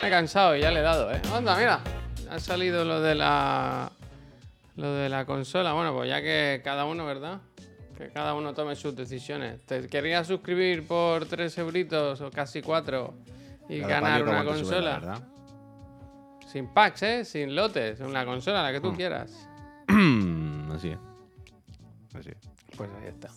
Me he cansado y ya le he dado, ¿eh? Anda, mira. Ha salido lo de la. Lo de la consola. Bueno, pues ya que cada uno, ¿verdad? Que cada uno tome sus decisiones. ¿Te querías suscribir por 3 euritos o casi 4 y Cada ganar una consola? ¿verdad? Sin packs, ¿eh? Sin lotes. Una consola, la que tú Mm. quieras. Así es. Así es. Pues ahí está.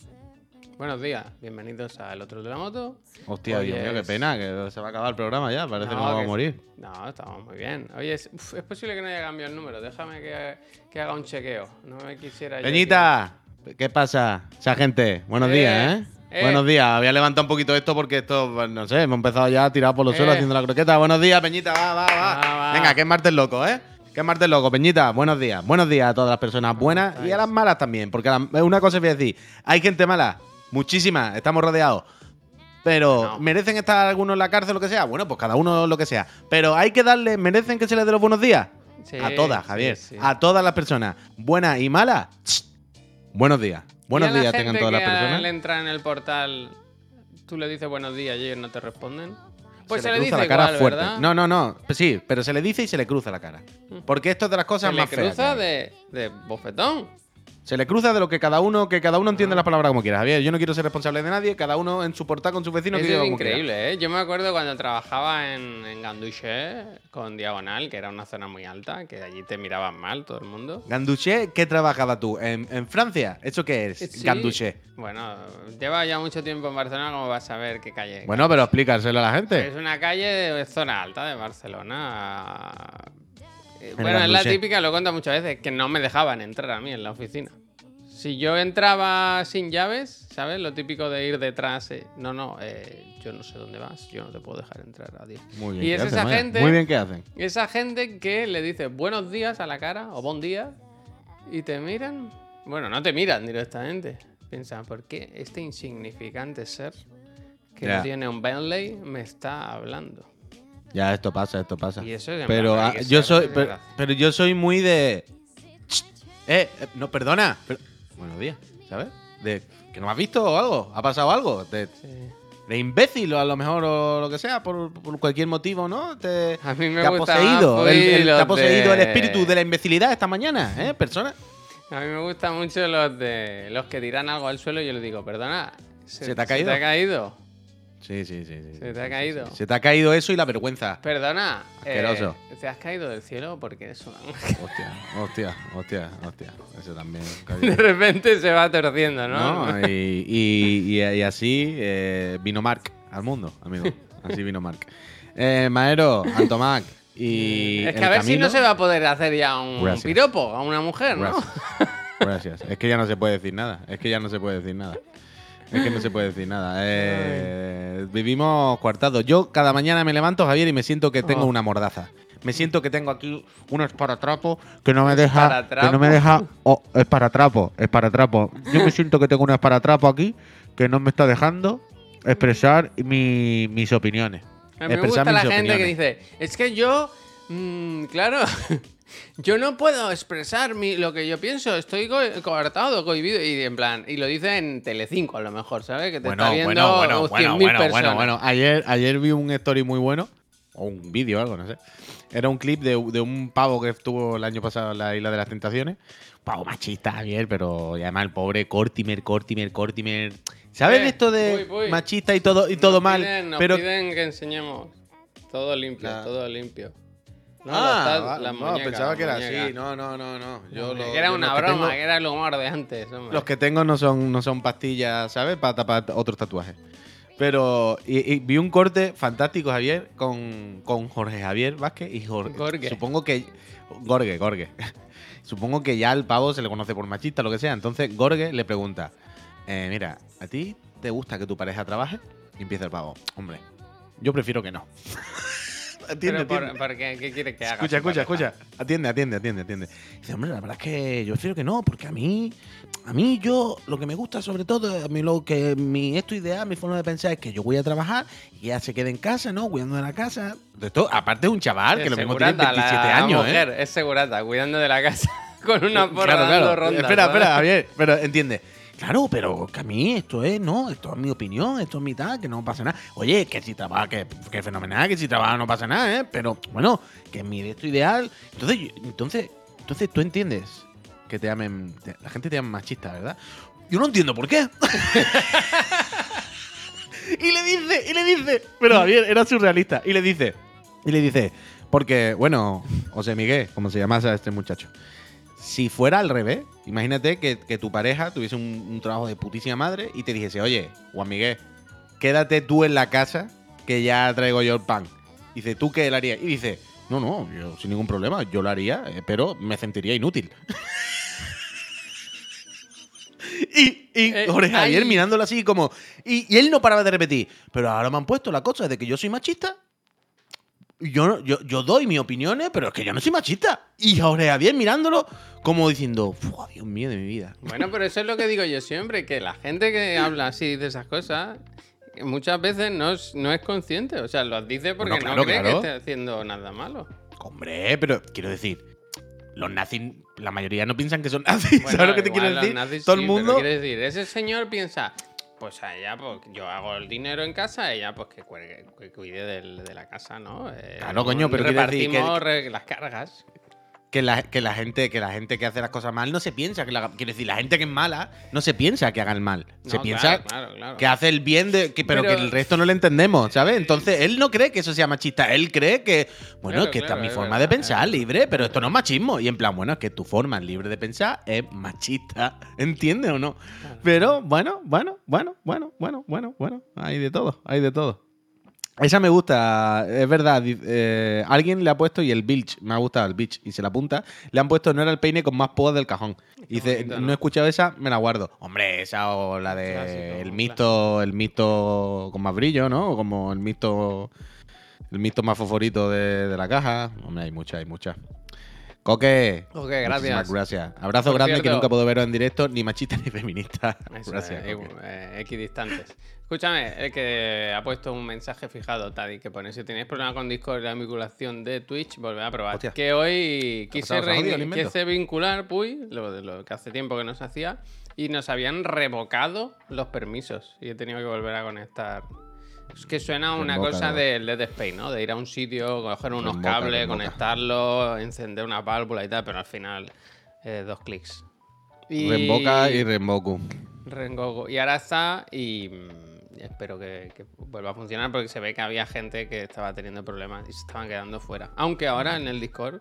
Buenos días. Bienvenidos al otro de la moto. Hostia, Hoy Dios mío, qué pena, que se va a acabar el programa ya. Parece que No, nos vamos a morir. No, estamos muy bien. Oye, es, uf, es posible que no haya cambiado el número. Déjame que, que haga un chequeo. No me quisiera. Peñita, ¿qué pasa? Esa gente, buenos Eh, días, ¿eh? eh. Buenos días. Voy a levantar un poquito esto porque esto, pues, no sé, hemos empezado ya a tirar por los suelos Eh. haciendo la croqueta. Buenos días, Peñita, va, va, va. Va. Venga, que es martes loco, ¿eh? Que es martes loco, Peñita, buenos días. Buenos días a todas las personas buenas y a las malas también. Porque una cosa os voy a decir, hay gente mala, muchísimas, estamos rodeados. Pero, No. ¿merecen estar algunos en la cárcel o lo que sea? Bueno, pues cada uno lo que sea. Pero hay que darle, ¿merecen que se les dé los buenos días? Sí, a todas, sí, Javier. sí. A todas las personas, buenas y malas. Buenos días. Buenos días tengan todas las personas. Al entrar en el portal, tú le dices buenos días y ellos no te responden. Pues se, le le cruza dice la cara igual, fuerte. ¿verdad? No, no, no. Pues sí, pero se le dice y se le cruza la cara. Porque esto es de las se cosas le más feas. cruza que hay. de, de bofetón. Se le cruza de lo que cada uno, que cada uno Ah. entiende las palabras como quiera. Javier, yo no quiero ser responsable de nadie, cada uno en su portal con su vecino que Eso diga es quiera. increíble, ¿eh? Yo me acuerdo cuando trabajaba en, en Ganduché con Diagonal, que era una zona muy alta, que allí te miraban mal todo el mundo. Ganduché, ¿qué trabajabas tú? ¿En, en Francia? ¿Eso qué es? Sí. Ganduché. Bueno, lleva ya mucho tiempo en Barcelona, como vas a ver qué calle. Bueno, pero explícaselo a la gente. Es una calle de zona alta de Barcelona. En Bueno, es la típica, lo cuento muchas veces, que no me dejaban entrar a mí en la oficina. Si yo entraba sin llaves, ¿sabes? Lo típico de ir detrás. eh, no, no, eh, yo no sé dónde vas, yo no te puedo dejar entrar a ti. Muy bien. Y ¿qué es hacen, esa vaya? gente- Muy bien, ¿qué hacen? Esa gente que le dice buenos días a la cara o buen día y te miran. Bueno, no te miran directamente. Piensan, ¿por qué este insignificante ser que tiene un Bentley me está hablando? Ya, esto pasa, esto pasa. Y eso es Pero plan, ah, yo soy, pero, yo soy muy de. Eh, eh, no, perdona. pero- buenos días, ¿sabes? De que no me has visto o algo, ha pasado algo. De, Sí. de imbécil o a lo mejor o lo que sea, por, por cualquier motivo, ¿no? Te, A mí me te ha poseído, el, te ha poseído el espíritu de la imbecilidad esta mañana, ¿eh? Persona. A mí me gustan mucho los de los que tiran algo al suelo y yo le digo, perdona, ¿Se te ha caído? ¿Se te ha caído? Sí, sí, sí. sí, ¿Se te ha caído? Se te ha caído eso y la vergüenza. Perdona, eh. ¿te has caído del cielo porque eres un ángel? Hostia, hostia, hostia, hostia. Eso también. De repente se va torciendo, ¿no? ¿no? Y, y- y- y así eh, vino Mark al mundo, amigo. Así vino Mark. Eh, Maero, Antomac y. es que a ver si no se va a poder hacer ya un Gracias. piropo a una mujer, ¿no? Gracias. Gracias. Es que ya no se puede decir nada. Es que ya no se puede decir nada. Es que no se puede decir nada. Eh, vivimos coartados. Yo cada mañana me levanto, Javier, y me siento que tengo Oh. una mordaza. Me siento que tengo aquí un esparatrapo que no me deja. Que no me deja. Oh, esparatrapo, esparatrapo. Yo me siento que tengo un esparatrapo aquí que no me está dejando expresar mi- mis opiniones. A mí me gusta la gente que dice, es que yo, mm, claro, yo no puedo expresar mi- lo que yo pienso, estoy co- coartado, cohibido, y en plan, y lo dice en Telecinco a lo mejor, ¿sabes? Que te Bueno, está viendo bueno, bueno, 100.000 bueno, bueno, personas. bueno, bueno. Ayer, ayer vi un story muy bueno, o un vídeo o algo, no sé. Era un clip de, de un pavo que estuvo el año pasado en la Isla de las Tentaciones. Pavo machista, Javier, pero y además el pobre Cortimer, Cortimer, Cortimer. ¿Sabes Eh, esto de machista y todo, y todo Nos mal? piden- nos pero piden que enseñemos todo limpio, todo limpio. No, ah, no, pensaba que era así. No, no, no, no. Yo lo- que era yo una que broma, tengo- que era el humor de antes. hombre. Los que tengo no son, no son pastillas, ¿sabes? Para tapar otros tatuajes. Pero y, y vi un corte fantástico, Javier, con, con Jorge Javier Vázquez y Jorge. Gorge. Supongo que. Gorge, Gorge. Supongo que ya al pavo se le conoce por machista, lo que sea. Entonces Gorge le pregunta: eh, Mira, ¿a ti te gusta que tu pareja trabaje? Y empieza el pavo: Hombre, yo prefiero que no. atiende, Pero por, atiende. ¿por qué? ¿Qué quiere que haga? Escucha, escucha, escucha. Atiende, atiende, atiende, atiende. Dice, hombre, la verdad es que yo prefiero que no, porque a mí, a mí yo, lo que me gusta sobre todo, a mí lo que mi esto ideal, mi forma de pensar es que yo voy a trabajar y ella se quede en casa, ¿no? Cuidando de la casa. De esto, aparte de un chaval que Es lo mismo tiene segurata, 27 la años, mujer ¿eh? es segurata, cuidando de la casa con una porra Claro, dando claro. rondas. espera, ¿sabes? espera, Javier, pero entiende. Claro, pero que a mí esto es, no, esto es mi opinión, esto es mi tal, que no pasa nada. Oye, que si trabaja, que, que fenomenal, que si trabaja no pasa nada, ¿eh? Pero bueno, que es mi esto ideal. Entonces, entonces, entonces tú entiendes que te llamen, te- la gente te llama machista, ¿verdad? Yo no entiendo por qué. y le dice, y le dice, pero Javier, era surrealista, y le dice, y le dice, porque, bueno, José Miguel, como se llamase este muchacho, si fuera al revés, imagínate que, que tu pareja tuviese un, un trabajo de putísima madre y te dijese, oye, Juan Miguel, quédate tú en la casa que ya traigo yo el pan. Dice, ¿tú qué le harías? Y dice, no, no, yo sin ningún problema, yo lo haría, eh, pero me sentiría inútil. y y Eh, Jorge Javier mirándolo así como... Y, y él no paraba de repetir, pero ahora me han puesto la cosa de que yo soy machista. Yo, no- yo, yo doy mis opiniones, pero es que yo no soy machista. Y Jorge Javier mirándolo como diciendo, "Fua, Dios mío de mi vida. Bueno, pero eso es lo que digo yo siempre, que la gente que habla así de esas cosas muchas veces no es, no es consciente. O sea, lo dice porque Bueno, claro, no cree claro. que esté haciendo nada malo. Hombre, pero quiero decir, los nazis, la mayoría no piensan que son nazis. Bueno, ¿Sabes lo que te quiero decir? nazis Todo sí, el pero mundo... quiere decir, ese señor piensa, pues a ella, pues yo hago el dinero en casa, ella pues que, cuelgue- que cuide del- de la casa, ¿no? Eh, Claro, coño, pero decir que- repartimos re- las cargas. Que la, que la gente que la gente que hace las cosas mal no se piensa que la haga- quiero decir la gente que es mala no se piensa que haga el mal se No, piensa claro, claro, claro. que hace el bien de que, pero, Pero- que el resto no lo entendemos sabes entonces él no cree que eso sea machista él cree que bueno es que esta claro, es mi es forma verdad, de pensar libre pero esto no es machismo. Y en plan bueno es que tu forma libre de pensar es machista ¿entiendes o no? pero bueno bueno bueno bueno bueno bueno bueno hay de todo hay de todo esa me gusta, es verdad. eh, alguien le ha puesto, y el Bilch, me ha gustado el Bilch, y se la apunta, le han puesto no era el peine con más púas del cajón. Y dice, bonito, no ¿no? he escuchado esa, me la guardo. Hombre, esa o la de Clásico, el mixto, el mixto con más brillo, ¿no? O como el mixto, el mixto más favorito de, de la caja. Hombre, hay muchas, hay muchas. Coque. Ok, muchísimas gracias. gracias. Abrazo Por grande que nunca puedo veros en directo, ni machista ni feminista. Eso, gracias. eh, Coque. eh, equidistantes. Escúchame, el que ha puesto un mensaje fijado, Tadi, que pone, si tenéis problema con Discord y la vinculación de Twitch, volved a probar. Hostia. Que hoy ¿Qué ha quise, quise vincular, Puy, lo, lo que hace tiempo que no se hacía, y nos habían revocado los permisos. Y he tenido que volver a conectar. Es que suena una cosa del Dead Space, ¿no? De ir a un sitio, coger unos cables, conectarlos, encender una válvula y tal, pero al final eh, dos clics. Y- Renboca y Renboku. Rengoku. Y ahora está y mm, espero que, que vuelva a funcionar porque se ve que había gente que estaba teniendo problemas y se estaban quedando fuera. Aunque ahora en el Discord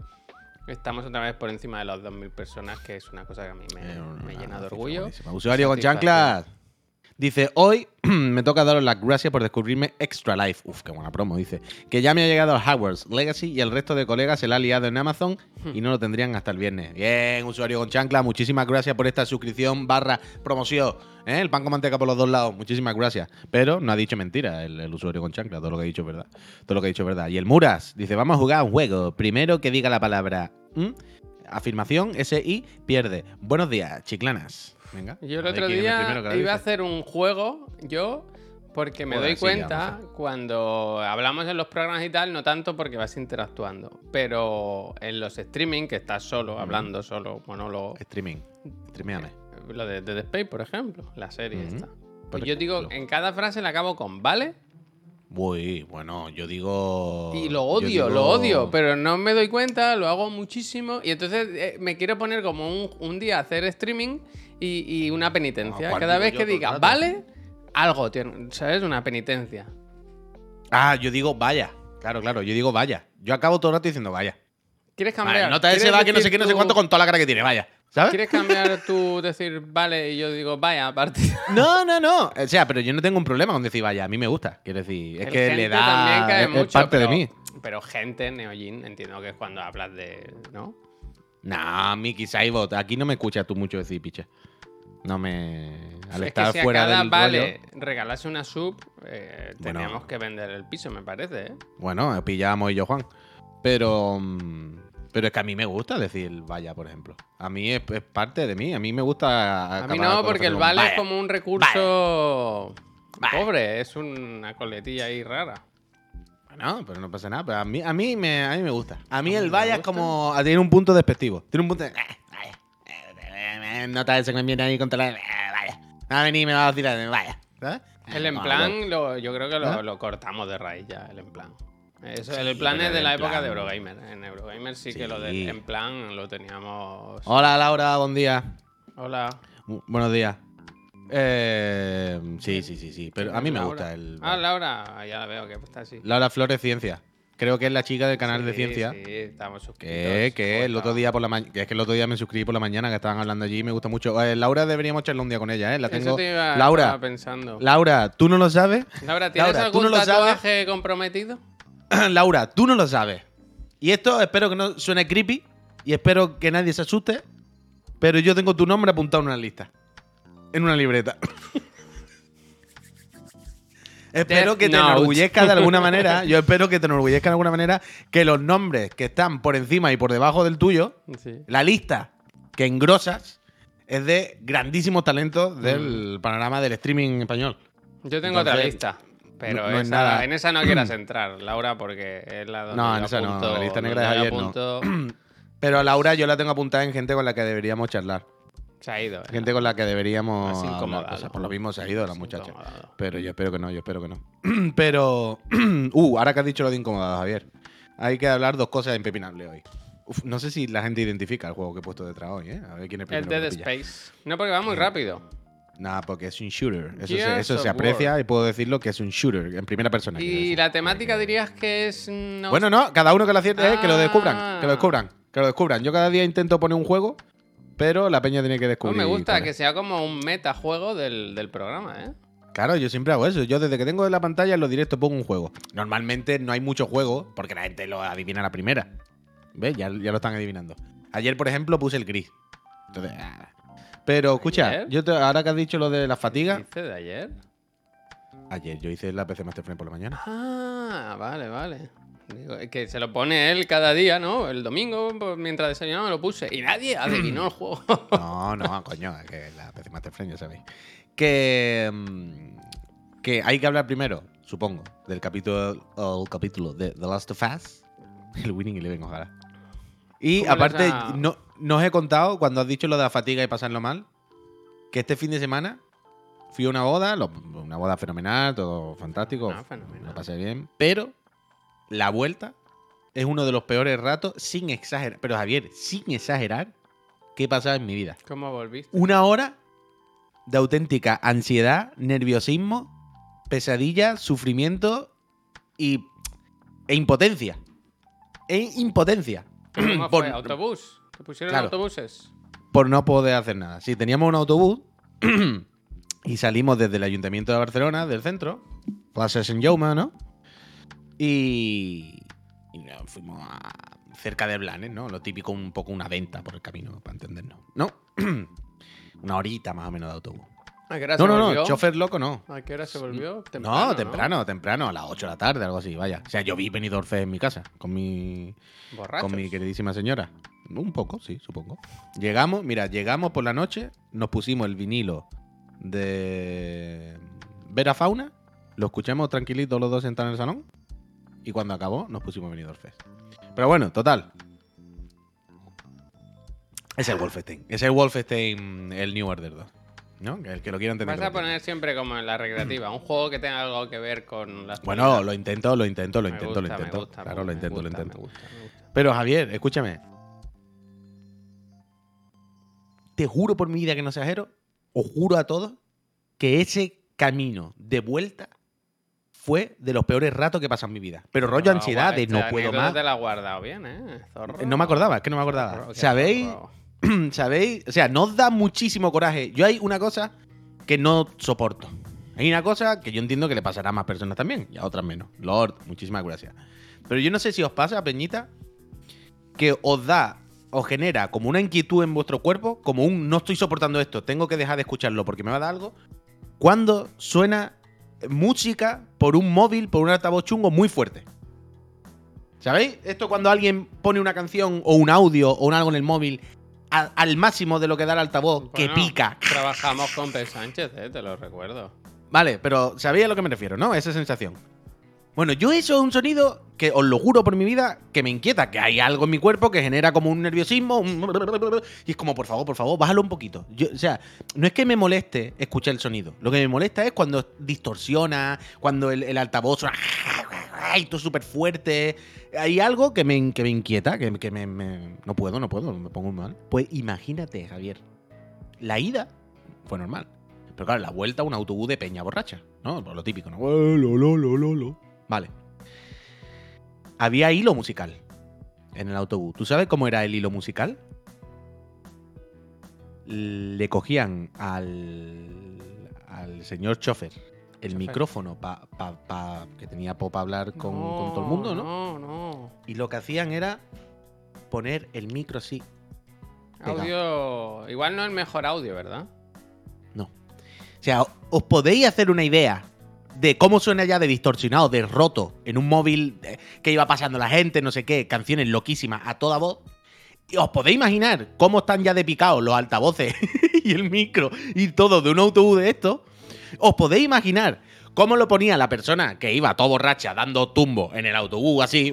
estamos otra vez por encima de las 2.000 personas, que es una cosa que a mí me, Eh, me llena de orgullo. Usuario con chanclas. Dice, hoy me toca daros las gracias por descubrirme Extra Life. Uf, qué buena promo, dice. Que ya me ha llegado a Hogwarts Legacy y el resto de colegas se la ha liado en Amazon y no lo tendrían hasta el viernes. Bien, usuario con chancla, muchísimas gracias por esta suscripción barra promoción. ¿eh? El pan con manteca por los dos lados, muchísimas gracias. Pero no ha dicho mentira el, el usuario con chancla, todo lo que ha dicho es verdad. Todo lo que ha dicho es verdad. Y el Muras dice, vamos a jugar un juego. Primero que diga la palabra afirmación, SI, pierde. Buenos días, chiclanas. Venga. Yo el otro día iba a hacer un juego, yo, porque me Joder, doy cuenta cuando hablamos en los programas y tal, no tanto porque vas interactuando, pero en los streaming, que estás solo, hablando solo, monólogo, Streaming. Streameame. lo de Dead Space, por ejemplo, la serie esta. Por Pues yo digo, en cada frase la acabo con ¿vale? Uy, bueno, yo digo. Y lo odio, digo- lo odio, pero no me doy cuenta, lo hago muchísimo. Y entonces eh, me quiero poner como un, un día a hacer streaming y, y una penitencia. Ah, ¿cuál Cada vez que diga, rato? ¿vale? Algo, ¿sabes? Una penitencia. Ah, yo digo vaya. Claro, claro, yo digo vaya. Yo acabo todo el rato diciendo vaya. ¿Quieres Vale, cambiar? nota ese ¿Quieres va que no sé qué, no sé cuánto con toda la cara que tiene, vaya. ¿Sabes? ¿Quieres cambiar tú decir vale y yo digo vaya aparte? No, no, no. O sea, pero yo no tengo un problema con decir vaya. A mí me gusta. Quiero decir, es El que le da. cae es- parte de pero- mí. Pero gente, Neojin, entiendo que es cuando hablas de. ¿No? Nah, Miki Saibot, aquí no me escuchas tú mucho decir piche. No me. Al es estar que si a fuera cada del vale rollo- regalase una sub, eh, Bueno. tenemos que vender el piso, me parece, ¿eh? Bueno, pillamos y yo, Juan. Pero. mm, Pero es que a mí me gusta decir vaya, por ejemplo. A mí es, es parte de mí. A mí me gusta. A mí no, porque el vale vaya. es como un recurso pobre, es una coletilla ahí rara. Bueno, pero no pasa nada. Pero a mí, a mí, me, a mí me gusta. A mí ¿A el vaya es como. Tiene un punto despectivo. Tiene un punto de. "Eh, vaya, eh, eh, Nota ese que me viene ahí contra la. eh, Vaya. Va a venir y me va a tirar. Vaya. ¿sabes? El en No, plan, lo- yo creo que lo, ¿Ah? lo cortamos de raíz ya, el en plan. Eso, Sí, el en plan es de la en época plan- de Eurogamer. En Eurogamer sí, que lo del en plan lo teníamos. Hola Laura, buen día. Hola. Bu- Buenos días. Eh, sí, sí, sí, sí. Pero a mí me Laura. gusta el. Ah, Laura, ya la veo que está así. Laura Flores Ciencia. Creo que es la chica del canal de ciencia. Sí, estamos suscritos. Que, que el otro día por la. Que es que el otro día me suscribí por la mañana que estaban hablando allí y me gusta mucho. Eh, Laura deberíamos echarle un día con ella, ¿eh? La Eso tengo. te iba- Laura, estaba pensando. Laura, ¿tú no lo sabes? Laura, ¿tienes Laura, ¿tú algún no sabes? tatuaje comprometido? Laura, tú no lo sabes. Y esto espero que no suene creepy y espero que nadie se asuste. Pero yo tengo tu nombre apuntado en una lista. En una libreta. espero Death que te Note. enorgullezca de alguna manera. Yo espero que te enorgullezca de alguna manera que los nombres que están por encima y por debajo del tuyo, Sí. la lista que engrosas, es de grandísimos talentos del panorama del streaming español. Yo tengo otra lista. Pero no- no es esa- nada. en esa no quieras entrar, Laura, porque es la donde No, en esa no, la lista negra de ayer no. Pero a Laura yo la tengo apuntada en gente con la que deberíamos charlar. Se ha ido. ¿eh? Gente con la que deberíamos. Hablar incomodado. cosas. Por lo mismo se ha ido la muchacha. Pero yo espero que no, yo espero que no. Pero. uh, ahora que has dicho lo de incomodado, Javier. Hay que hablar dos cosas impepinables hoy. Uf, no sé si la gente identifica el juego que he puesto detrás hoy, ¿eh? A ver quién es El primero. Dead lo pilla. Space. No, porque va muy rápido. Nada, porque es un shooter. Eso, se, eso aprecia War. y puedo decirlo que es un shooter en primera persona. Y la temática dirías que es. no- Bueno, no, cada uno que lo acierte, eh, que lo descubran. Que lo Ah. descubran. Que lo descubran. Yo cada día intento poner un juego, pero la peña tiene que No, descubrir. me gusta que sea como un metajuego del, del programa, ¿eh? Claro, yo siempre hago eso. Yo desde que tengo en la pantalla en los directos pongo un juego. Normalmente no hay muchos juegos porque la gente lo adivina a la primera. ¿Ves? Ya, ya lo están adivinando. Ayer, por ejemplo, puse el gris. Entonces, ah. Pero escucha, ¿Ayer? yo te- ahora que has dicho lo de la fatiga. ¿Dice de ayer? Ayer yo hice la PC Master Frame por la mañana. Ah, vale, vale. Que se lo pone él cada día, ¿no? El domingo, pues, mientras desayunaba, me lo puse. Y nadie adivinó el juego. No, no, coño, es que la PC Master Frame, ya sabéis. Que, mm, que hay que hablar primero, supongo, del capítulo, el capítulo de The Last of Us. El Winning Eleven, ojalá. Y ¿Cómo les aparte, no, no os he contado, cuando has dicho lo de la fatiga y pasarlo mal, que este fin de semana fui a una boda, lo- una boda fenomenal, todo fantástico, Ah, fenomenal. lo pasé bien, pero la vuelta es uno de los peores ratos, sin exagerar, pero Javier, sin exagerar, que he pasado en mi vida ¿Cómo volviste? una hora de auténtica ansiedad, nerviosismo, pesadilla, sufrimiento y, e impotencia. E impotencia. ¿Cómo por, fue? ¿Autobús? ¿Te pusieron Claro. autobuses? por no poder hacer nada. Sí, teníamos un autobús y salimos desde el Ayuntamiento de Barcelona, del centro, Plaza Sant Jaume, ¿no? Y, y fuimos a cerca de Blanes, ¿no? Lo típico, un poco una venta por el camino, para entendernos, ¿no? una horita más o menos de autobús. ¿A qué hora No, se no, volvió? no, chofer loco no. ¿A qué hora se volvió? no, temprano, temprano, a las 8 de la tarde, algo así, vaya. O sea, yo vi Benidorm Fest en mi casa, con mi, Borrachos. con mi queridísima señora. Un poco, sí, supongo. Llegamos, mira, llegamos por la noche, nos pusimos el vinilo de Vera Fauna, lo escuchamos tranquilitos los dos sentados en el salón, y cuando acabó nos pusimos Benidorm Fest. Pero bueno, total. Es el Wolfenstein. Es el Wolfenstein, el New Order 2. ¿No? El que lo quiera entender. Vas a poner siempre como en la recreativa, un juego que tenga algo que ver con las Bueno, lo intento, lo intento, lo intento, lo intento. claro, lo intento, lo intento. Pero Javier, escúchame. Te juro por mi vida que no exagero, os juro a todos que ese camino de vuelta fue de los peores ratos que he pasado en mi vida. Pero rollo Pero, ansiedad de no puedo anécdota más. te la has guardado bien, ¿eh? Zorro. No me acordaba, es que no me acordaba. Zorro, ¿Sabéis? zorro. ¿Sabéis? O sea, nos da muchísimo coraje. Yo hay una cosa que no soporto. Hay una cosa que yo entiendo que le pasará a más personas también, y a otras menos. Lord, muchísimas gracias. Pero yo no sé si os pasa, Peñita, que os da, os genera como una inquietud en vuestro cuerpo, como un no estoy soportando esto, tengo que dejar de escucharlo porque me va a dar algo, cuando suena música por un móvil, por un altavoz chungo muy fuerte. ¿Sabéis? Esto cuando alguien pone una canción o un audio o un algo en el móvil a- al máximo de lo que da el altavoz, que pica. Trabajamos con P. Sánchez, ¿eh? Te lo recuerdo. Vale, pero ¿sabéis a lo que me refiero, no? Esa sensación. Bueno, yo eso es un sonido que os lo juro por mi vida que me inquieta, que hay algo en mi cuerpo que genera como un nerviosismo y es como, por favor, por favor, bájalo un poquito. O sea, no es que me moleste escuchar el sonido, lo que me molesta es cuando distorsiona, cuando el, altavoz suena y todo súper fuerte. Hay algo que me, que me inquieta, que, que me, No puedo, no puedo, me pongo mal. Pues imagínate, Javier, la ida fue normal. Pero claro, la vuelta un autobús de peña borracha, ¿no? Lo típico, ¿no? Lo, lo, lo, lo, lo. Vale. Había hilo musical en el autobús. ¿Tú sabes cómo era el hilo musical? Le cogían al, al señor chofer el Chofer. micrófono pa, pa- pa- que tenía para hablar con, con todo el mundo, ¿no? No, no. Y lo que hacían era poner el micro así. Pegado. Audio. Igual no es el mejor audio, ¿verdad? No. O sea, os podéis hacer una idea de cómo suena ya de distorsionado, de roto, en un móvil que iba pasando la gente, no sé qué, canciones loquísimas a toda voz. Y os podéis imaginar cómo están ya de picados los altavoces y el micro y todo de un autobús de esto. Os podéis imaginar cómo lo ponía la persona que iba todo borracha dando tumbo en el autobús así.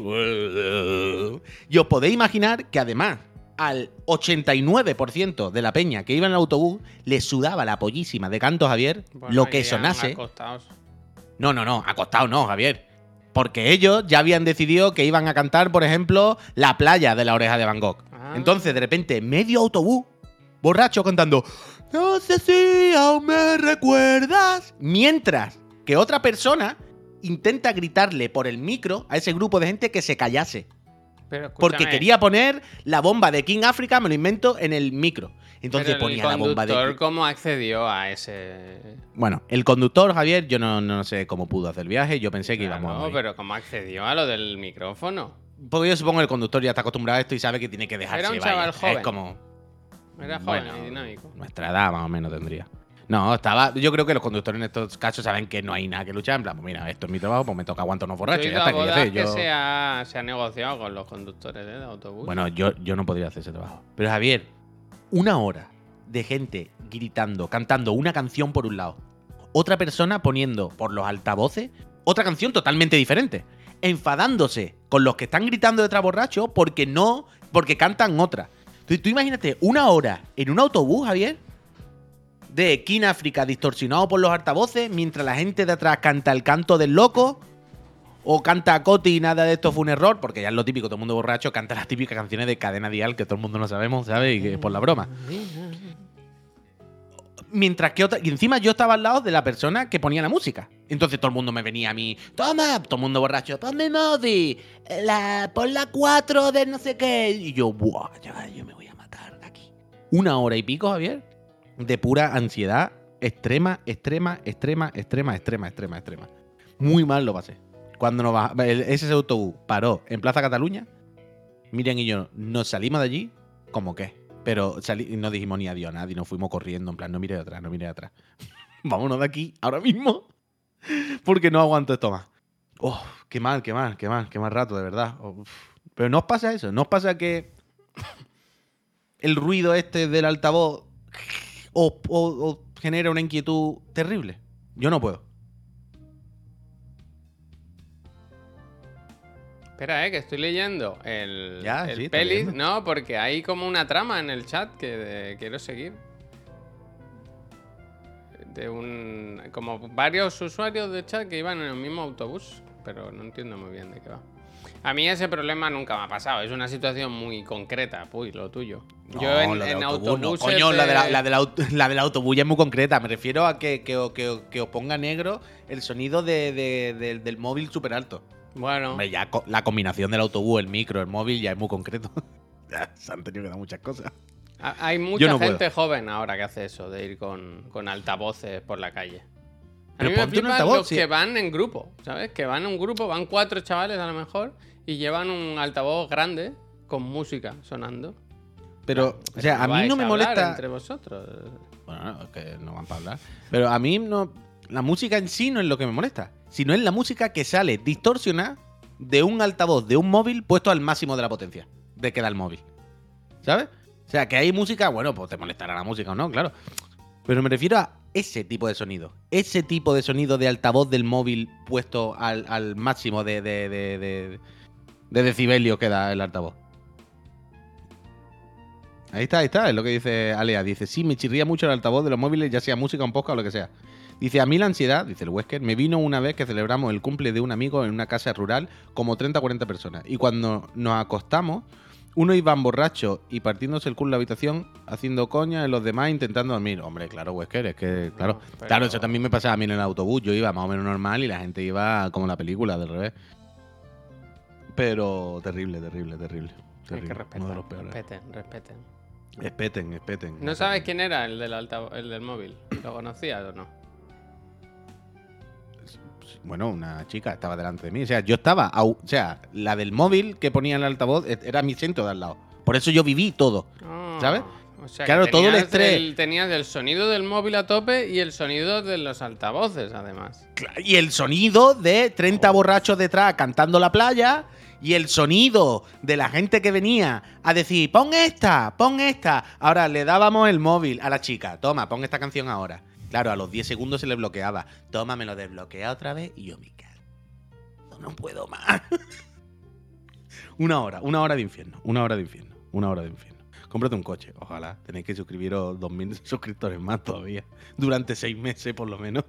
Y os podéis imaginar que además al 89% de la peña que iba en el autobús le sudaba la pollísima de canto Javier Bueno, lo que sonase. acostados. No, no, no, acostado no, Javier. Porque ellos ya habían decidido que iban a cantar, por ejemplo, La playa de la oreja de Van Gogh. Ah. Entonces, de repente, medio autobús, borracho, cantando No sé si aún me recuerdas. Mientras que otra persona intenta gritarle por el micro a ese grupo de gente que se callase. Pero Porque quería poner la bomba de King Africa, me lo invento, en el micro. Entonces pero ponía la bomba de. conductor, ¿Cómo accedió a ese.? Bueno, el conductor, Javier, yo no, no sé cómo pudo hacer el viaje. Yo pensé que íbamos a morir. pero ¿cómo accedió a lo del micrófono? Porque yo supongo que el conductor ya está acostumbrado a esto y sabe que tiene que dejarse Era un vaya. chaval joven. Es como Era joven Bueno, y dinámico. nuestra edad más o menos tendría. No, estaba. Yo creo que los conductores en estos casos saben que no hay nada que luchar. En plan, pues mira, esto es mi trabajo, pues me toca aguantar unos borrachos. Ya está, que ya sé, que se, ha, se ha negociado con los conductores ¿eh? de autobús. Bueno, yo, yo no podría hacer ese trabajo. Pero Javier, una hora de gente gritando, cantando una canción por un lado, otra persona poniendo por los altavoces otra canción totalmente diferente, enfadándose con los que están gritando detrás borrachos porque no, porque cantan otra. Tú, tú imagínate una hora en un autobús, Javier, de King África distorsionado por los altavoces, mientras la gente de atrás canta el canto del loco. O canta Coti y nada de esto fue un error, porque ya es lo típico, todo el mundo borracho canta las típicas canciones de cadena dial que todo el mundo no sabemos, ¿sabes? Y que es por la broma. Mientras que otra. Y encima yo estaba al lado de la persona que ponía la música. Entonces todo el mundo me venía a mí. Toma, todo el mundo borracho. Ponme Modi. La, pon la 4 de no sé qué. Y yo, buah, ya, yo me voy a matar aquí. Una hora y pico, Javier. De pura ansiedad extrema, extrema, extrema, extrema, extrema, extrema, extrema. Muy mal lo pasé. Cuando nos el- ese autobús paró en Plaza Cataluña, Miriam y yo nos salimos de allí, como que. Pero sali- no dijimos ni adiós nadie, nos fuimos corriendo, en plan, no mire atrás, no mire de atrás. Vámonos de aquí ahora mismo, porque no aguanto esto más. Oh, qué mal, qué mal, qué mal, qué mal rato, de verdad. Pero no os pasa eso, no os pasa que el ruido este del altavoz os genera una inquietud terrible. Yo no puedo. Espera, eh, que estoy leyendo el, Ya, el sí, pelis. No, porque hay como una trama en el chat que quiero seguir. De un. Como varios usuarios de chat que iban en el mismo autobús. Pero no entiendo muy bien de qué va. A mí ese problema nunca me ha pasado. Es una situación muy concreta. Uy, lo tuyo. Yo en, de en autobús no. Coño, la, de la, de- la del auto- la del autobús ya es muy concreta. Me refiero a que, que, que que os ponga negro el sonido de- de- de- del móvil súper alto. Bueno, Hombre, ya co- la combinación del autobús, el micro, el móvil ya es muy concreto. Se han tenido que dar muchas cosas. ha- hay mucha no puedo. gente joven ahora que hace eso, de ir con, con altavoces por la calle. A mí me flipan altavoz, los sí. que van en grupo, ¿sabes? Que van en un grupo, van cuatro chavales a lo mejor, y llevan un altavoz grande con música sonando. Pero, o sea, a mí no me molesta. entre vosotros. Bueno, no, es que no van para hablar. Pero a mí no. La música en sí no es lo que me molesta. Sino es la música que sale distorsionada de un altavoz de un móvil puesto al máximo de la potencia de que da el móvil. ¿Sabes? O sea, que hay música, bueno, pues te molestará la música o no, claro. Pero me refiero a ese tipo de sonido. Ese tipo de sonido de altavoz del móvil puesto al, máximo de, de, de, de- de decibelio que da el altavoz. Ahí está, ahí está, es lo que dice Alea. Dice, sí, me chirría mucho el altavoz de los móviles, ya sea música, un podcast o lo que sea. Dice, a mí la ansiedad, dice el Wesker, me vino una vez que celebramos el cumple de un amigo en una casa rural, como 30 o 40 personas. Y cuando nos acostamos, uno iba borracho y partiéndose el culo en la habitación, haciendo coña y los demás intentando dormir. Hombre, claro, Wesker, es que, claro. No, pero- Claro, eso también me pasaba a mí en el autobús. Yo iba más o menos normal y la gente iba como la película, del revés. Pero terrible, terrible, terrible. Terrible. que de los peores. Respeten, respeten. Espeten, espeten. ¿No sabes quién era el del, altavo- el del móvil? ¿Lo conocías o no? Bueno, una chica estaba delante de mí. O sea, yo estaba. O sea, la del móvil que ponía en el altavoz e- era mi centro de al lado. Por eso yo viví todo. Ah, ¿Sabes? O sea, Claro, todo el estrés. el- tenías el sonido del móvil a tope y el sonido de los altavoces, además. Y el sonido de 30 borrachos detrás cantando la playa. Y el sonido de la gente que venía a decir, pon esta, pon esta. Ahora le dábamos el móvil a la chica, toma, pon esta canción ahora. Claro, a los 10 segundos se le bloqueaba. Toma, me lo desbloquea otra vez y yo me cago. No puedo más. una hora, una hora de infierno, una hora de infierno, una hora de infierno. Cómprate un coche, ojalá. Tenéis que suscribiros 2.000 suscriptores más todavía. Durante seis meses, por lo menos.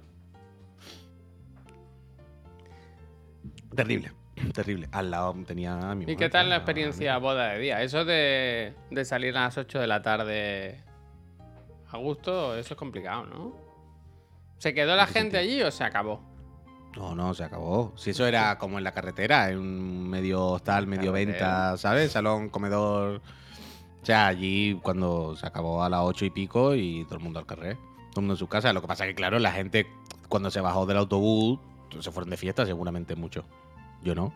Terrible, terrible. Al lado tenía a mi ¿Y qué tal la experiencia boda de día? Eso de, de salir a las 8 de la tarde a gusto, eso es complicado, ¿no? ¿Se quedó la ¿En qué gente allí o se acabó? No, no, se acabó. Si eso era como en la carretera, en un medio hostal, medio venta, ¿sabes? Salón, comedor. O sea, allí cuando se acabó a las ocho y pico y todo el mundo al carrer. Todo el mundo en su casa. Lo que pasa que, claro, la gente cuando se bajó del autobús se fueron de fiesta seguramente mucho. Yo no.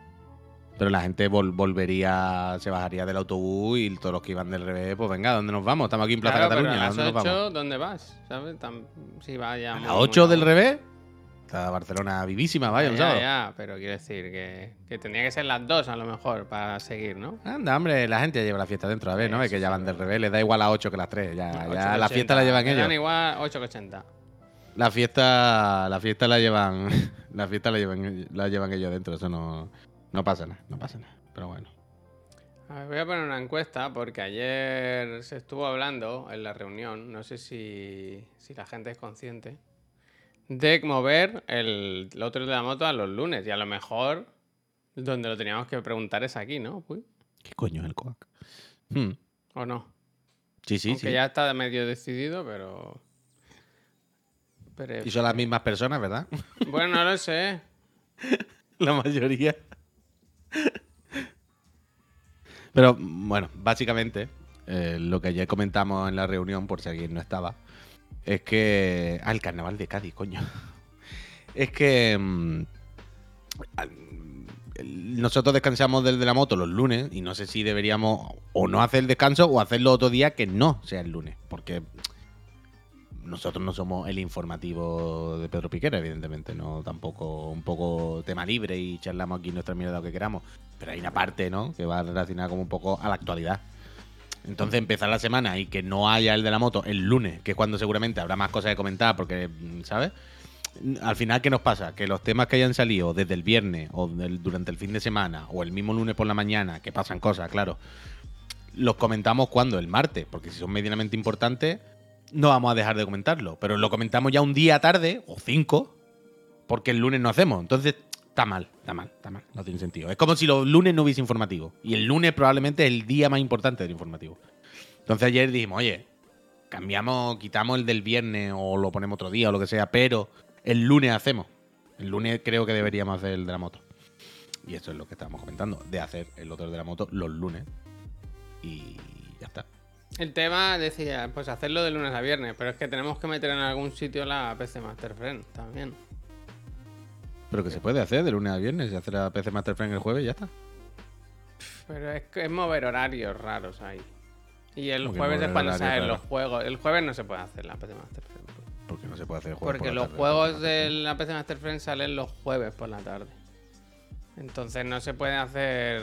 Pero la gente vol- volvería, se bajaría del autobús y todos los que iban del revés, pues venga, ¿dónde nos vamos? Estamos aquí en Plaza Claro, pero Cataluña, a ¿a ¿dónde las nos 8, vamos? ¿dónde vas? ¿Sabes? Si vaya ¿A las muy 8 del revés? Está Barcelona vivísima, vaya, Ya, sábado. ya, pero quiero decir que, que tendría que ser las 2 a lo mejor para seguir, ¿no? Anda, hombre, la gente lleva la fiesta dentro, a ver, ¿no? Es que ya van del revés, les da igual a 8 que las 3. Ya, ya 8,80. la fiesta la llevan ellos. igual 8,80. La fiesta, la fiesta la llevan, la fiesta la llevan, la llevan ellos dentro, eso no, no pasa nada, no pasa nada. Pero bueno. A ver, voy a poner una encuesta porque ayer se estuvo hablando en la reunión, no sé si, si la gente es consciente, de mover el, el otro de la moto a los lunes. Y a lo mejor donde lo teníamos que preguntar es aquí, ¿no? Uy, ¿Qué coño es el coac? Hmm, ¿O no? Sí, sí, Aunque sí. ya está medio decidido, pero... pero Y son las mismas personas, ¿verdad? bueno, no lo sé. la mayoría. Pero bueno, básicamente, eh, lo que ayer comentamos en la reunión, por si alguien no estaba, es que. Ah, el carnaval de Cádiz, coño. Es que. mm, nosotros descansamos del de la moto los lunes y no sé si deberíamos o no hacer el descanso o hacerlo otro día que no sea el lunes. Porque nosotros no somos el informativo de Pedro Piquera, evidentemente, no tampoco un poco tema libre y charlamos aquí nuestra mierda lo que queramos, pero hay una parte, ¿no? Que va relacionada como un poco a la actualidad. Entonces empezar la semana y que no haya el de la moto el lunes, que es cuando seguramente habrá más cosas que comentar, porque, ¿sabes? Al final, ¿qué nos pasa? Que los temas que hayan salido desde el viernes o durante el fin de semana o el mismo lunes por la mañana, que pasan cosas, claro, los comentamos cuando, el martes, porque si son medianamente importantes, no vamos a dejar de comentarlo. Pero lo comentamos ya un día tarde, o cinco, porque el lunes no hacemos. Entonces, está mal, está mal, está mal. No tiene sentido. Es como si los lunes no hubiese informativo. Y el lunes probablemente es el día más importante del informativo. Entonces ayer dijimos, oye, cambiamos, quitamos el del viernes o lo ponemos otro día o lo que sea, pero el lunes hacemos. El lunes creo que deberíamos hacer el de la moto. Y eso es lo que estábamos comentando, de hacer el otro de la moto los lunes. Y ya está. El tema decía, pues hacerlo de lunes a viernes, pero es que tenemos que meter en algún sitio la PC Master Friend también. Pero que se puede hacer de lunes a viernes y hacer la PC Master Friend el jueves y ya está. Pero es, que es mover horarios raros ahí. Y el ¿Cómo que jueves es cuando salen los juegos. El jueves no se puede hacer la PC Master Friend. Porque no se puede hacer el jueves. Porque por la los tarde, juegos de la PC Master Friend salen los jueves por la tarde. Entonces no se puede hacer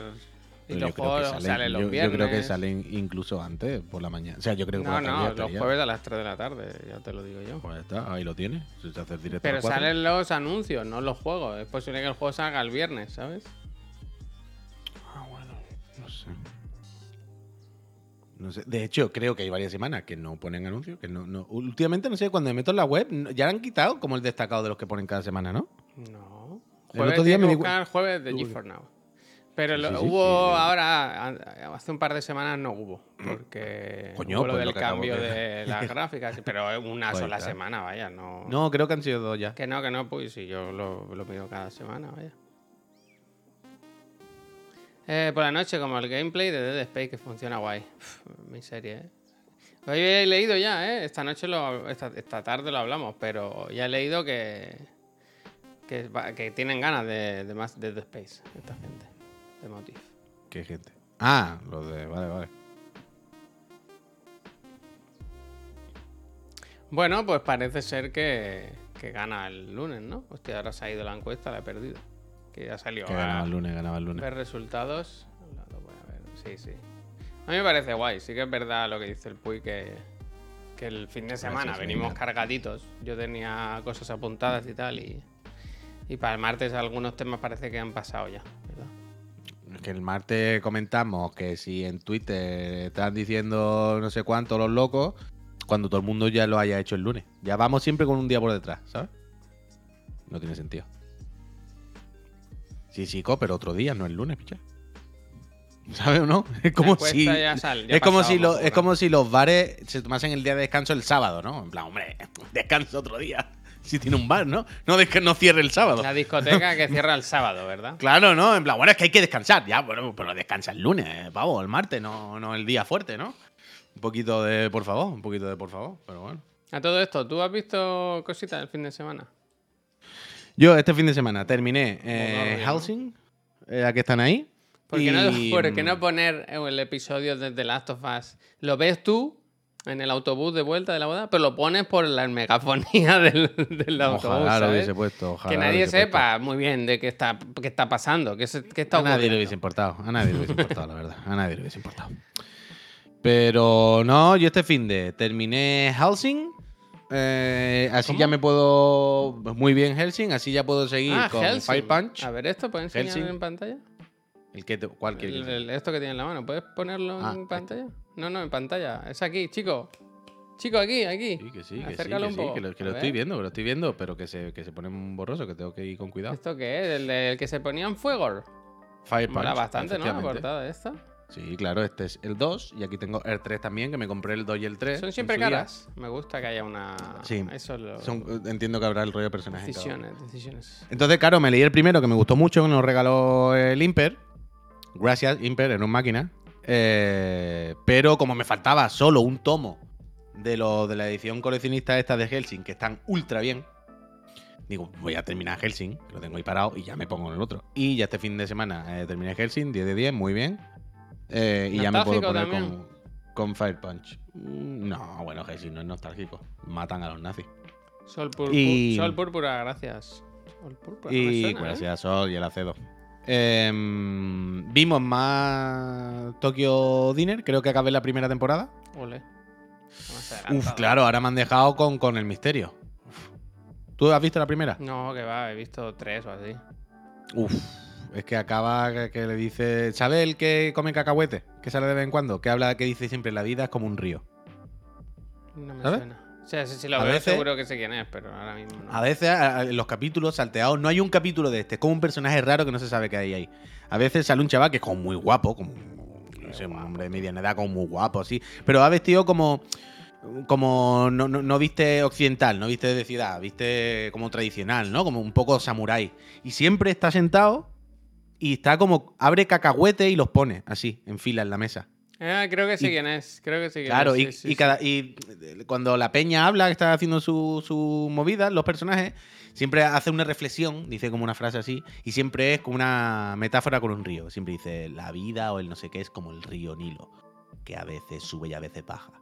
Y los juegos salen- los yo- viernes. Yo creo que salen incluso antes, por la mañana. O sea, yo creo que No, la no, los jueves a las 3 de la tarde, ya te lo digo yo. Pues ya está, ahí lo tienes. Hace el directo Pero salen los anuncios, no los juegos. Es posible que el juego salga el viernes, ¿sabes? Ah, bueno, no sé. No sé. De hecho, creo que hay varias semanas que no ponen anuncios. Que no, no. Últimamente, no sé, cuando me meto en la web, ya lo han quitado como el destacado de los que ponen cada semana, ¿no? No. El Jueves otro día me buscar jueves de Uy. G4 Now. Pero lo- sí, sí, hubo sí. ahora, hace un par de semanas no hubo. Porque Coño, hubo lo pues del lo que acabo cambio de- de las gráficas. Pero una Pues sola semana, vaya, no. No, creo que han sido dos ya. Que no, que no, pues si yo lo, lo miro cada semana, vaya. Eh, por la noche, como el gameplay de Dead Space, que funciona guay. Uf, mi serie, ¿eh? Hoy he leído ya, ¿eh? Esta noche, lo, esta, esta tarde lo hablamos, pero ya he leído que, que, tienen ganas de, de más Dead Space, esta gente, de Motif. Qué gente. Ah, lo de. Vale, vale. Bueno, pues parece ser que, que gana el lunes, ¿no? Hostia, ahora se ha ido la encuesta, la he perdido. Que ya salió. Que ganaba el lunes, ganaba el lunes. Ver resultados. Lo- lo voy a ver. Sí, sí. A mí me parece guay. Sí que es verdad lo que dice el Puy que, que el fin de semana Gracias, venimos cargaditos. Yo tenía cosas apuntadas y tal. Y, y para el martes algunos temas parece que han pasado ya. ¿verdad? Que el martes comentamos que si en Twitter están diciendo no sé cuánto los locos, cuando todo el mundo ya lo haya hecho el lunes. Ya vamos siempre con un día por detrás, ¿sabes? No tiene sentido. Sí, chico, pero otro día, no el lunes, picha. ¿Sabes o no? Es como si. ya sal- ya es como si, lo- es como si los bares se tomasen el día de descanso el sábado, ¿no? En plan, hombre, descanso otro día. Si tiene un bar, ¿no? No, desca- no cierre el sábado. La discoteca que cierra el sábado, ¿verdad? Claro, ¿no? En plan, bueno, es que hay que descansar. Ya, bueno, pero descansa el lunes, eh, pavo, el martes, no, no el día fuerte, ¿no? Un poquito de por favor, un poquito de por favor, pero bueno. A todo esto, ¿tú has visto cositas el fin de semana? Yo este fin de semana terminé eh, ¿no? Housing, eh, la que están ahí. ¿Por qué, no, y- por qué no poner el episodio de The Last of Us? Lo ves tú en el autobús de vuelta de la boda, pero lo pones por la megafonía del, del autobús, Ojalá lo hubiese puesto, ojalá que nadie sepa muy bien de qué está, qué está pasando, qué, se- qué está A nadie le ocurriendo. hubiese importado, a nadie le hubiese importado, la verdad. A nadie le hubiese importado. Pero no, yo este fin de terminé Helsing. eh, así ¿Cómo? ya me puedo. Muy bien, Helsing. Así ya puedo seguir Ah, con Hellsing. Fire Punch. A ver, ¿esto puedes enseñar en pantalla? ¿El que te- ¿Cuál quieres? El- el- esto que tiene en la mano, ¿puedes ponerlo Ah, en este. pantalla? No, no, en pantalla. Es aquí, chico. Chico, aquí, aquí. Sí, que sí, que sí, que un sí, que lo, que A lo estoy viendo, que lo estoy viendo, pero que se, que se pone un borroso, que tengo que ir con cuidado. ¿Esto qué es? ¿El, del que se ponía en fuego? Fire Mola Punch, bastante, ¿no? La portada esta. Sí, claro, este es el 2 y aquí tengo el 3 también, que me compré el 2 y el 3. Son siempre día. caras. Me gusta que haya una. Sí. Eso lo. Son- entiendo que habrá el rollo de personaje. en cada uno. decisiones, decisiones. Entonces, claro, me leí el primero que me gustó mucho, que nos regaló el Imper. Gracias, Imper, en un máquina. Eh, pero como me faltaba solo un tomo de lo de la edición coleccionista esta de Helsing, que están ultra bien. Digo, voy a terminar Helsing, que lo tengo ahí parado, y ya me pongo en el otro. Y ya este fin de semana eh, terminé Helsing, 10 de 10, muy bien. Eh, y ya me puedo ¿Nostálgico poner con, con Fire Punch. Mm, No, bueno, Helsing no es nostálgico. Matan a los nazis. Sol, purpu- Y- Sol púrpura, gracias. Sol púrpura. no Y suena, gracias Sol y el Acedo. Em, vimos más Tokyo Dinner, creo que acabé la primera temporada. Ole. Uf, claro, ahora me han dejado con, con el misterio. Uf. ¿Tú has visto la primera? No, que va, he visto tres o así. Uf, es que acaba que, que le dice. ¿Sabe el que come cacahuete? Que sale de vez en cuando. Que habla, que dice siempre: la vida es como un río. No me suena. O sea, si, si lo A veo veces- seguro que sé quién es, pero ahora mismo no. A veces a- a- en los capítulos salteados no hay un capítulo de este, es como un personaje raro que no se sabe qué hay ahí. A veces sale un chaval que es como muy guapo, como no sé, un hombre de mediana edad, como muy guapo, así, pero ha vestido como como no, no, no viste occidental, no viste de ciudad, viste como tradicional, ¿no? Como un poco samurái. Y siempre está sentado y está como abre cacahuete y los pone así, en fila en la mesa. Ah, creo que Y- quién es. Creo que sé quién Claro, es. y, sí, sí, y sí. cada, y eh, cuando la peña habla, que está haciendo su, su movida, los personajes, siempre hace una reflexión, dice como una frase así, y siempre es como una metáfora con un río. Siempre dice, la vida o el no sé qué es como el río Nilo, que a veces sube y a veces baja.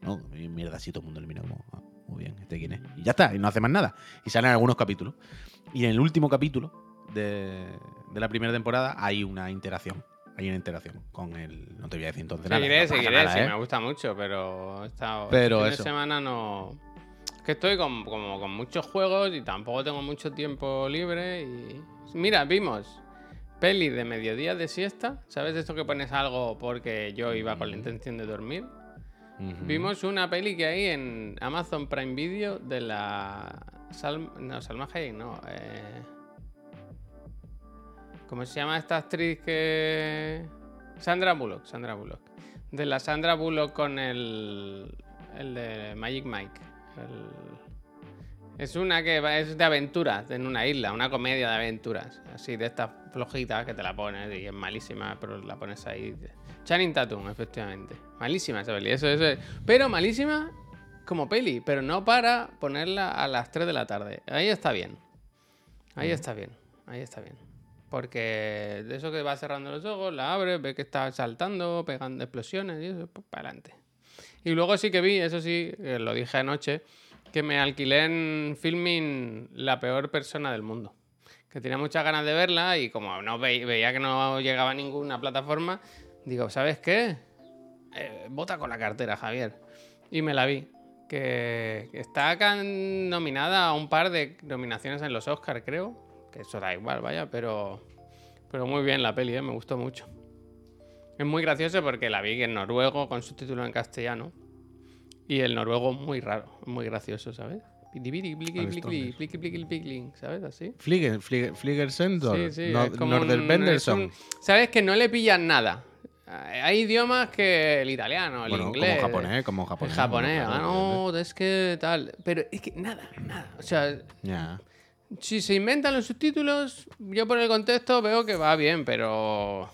¿No? Y mierda, así todo el mundo le mira como, "Ah, muy bien, ¿este quién es? Y ya está, y no hace más nada. Y salen algunos capítulos. Y en el último capítulo de, de la primera temporada hay una interacción hay una interacción con el. No te voy a decir entonces nada. Seguiré, no seguiré, nada, sí, ¿eh? me gusta mucho, pero he estado, Pero este fin eso. de semana no... Es que estoy con, como con muchos juegos y tampoco tengo mucho tiempo libre y... Mira, vimos peli de mediodía de siesta, ¿sabes esto que pones algo porque yo iba con la intención de dormir? Vimos una peli que hay en Amazon Prime Video de la... Sal- No, Salma Hayek, no. eh, ¿Cómo se llama esta actriz que...? Sandra Bullock, Sandra Bullock. De la Sandra Bullock con el... El de Magic Mike. el- Es una que va- es de aventuras en una isla, una comedia de aventuras. Así de estas flojitas que te la pones y es malísima, pero la pones ahí. Channing Tatum, efectivamente. Malísima esa peli. Eso, eso es. Pero malísima como peli, pero no para ponerla a las 3 de la tarde. Ahí está bien. Ahí está bien. Ahí está bien. Porque de eso que va cerrando los ojos, la abres, ves que está saltando, pegando explosiones y eso, pues para adelante. Y luego sí que vi, eso sí, lo dije anoche, que me alquilé en filming La peor persona del mundo. Que tenía muchas ganas de verla y como no ve- veía que no llegaba a ninguna plataforma, digo, ¿sabes qué? Eh, vota con la cartera, Javier. Y me la vi. Que está can- nominada a un par de nominaciones en los Oscars, creo. Que eso da igual, vaya, pero. Pero muy bien la peli, ¿eh? me gustó mucho. Es muy gracioso porque la vi en noruego con subtítulos en castellano. Y el noruego muy raro, muy gracioso, ¿sabes? ¿sabes? Así. Fliger, Fliger, Fligersen, Sí, sí, no, un- Sabes que no le pillan nada. Hay idiomas que el italiano, el Bueno, inglés. como japonés, como El japonés. japonés, bueno, ah, no, es que tal. Pero es que nada, nada. O sea, Ya. Si se inventan los subtítulos, yo por el contexto veo que va bien, pero.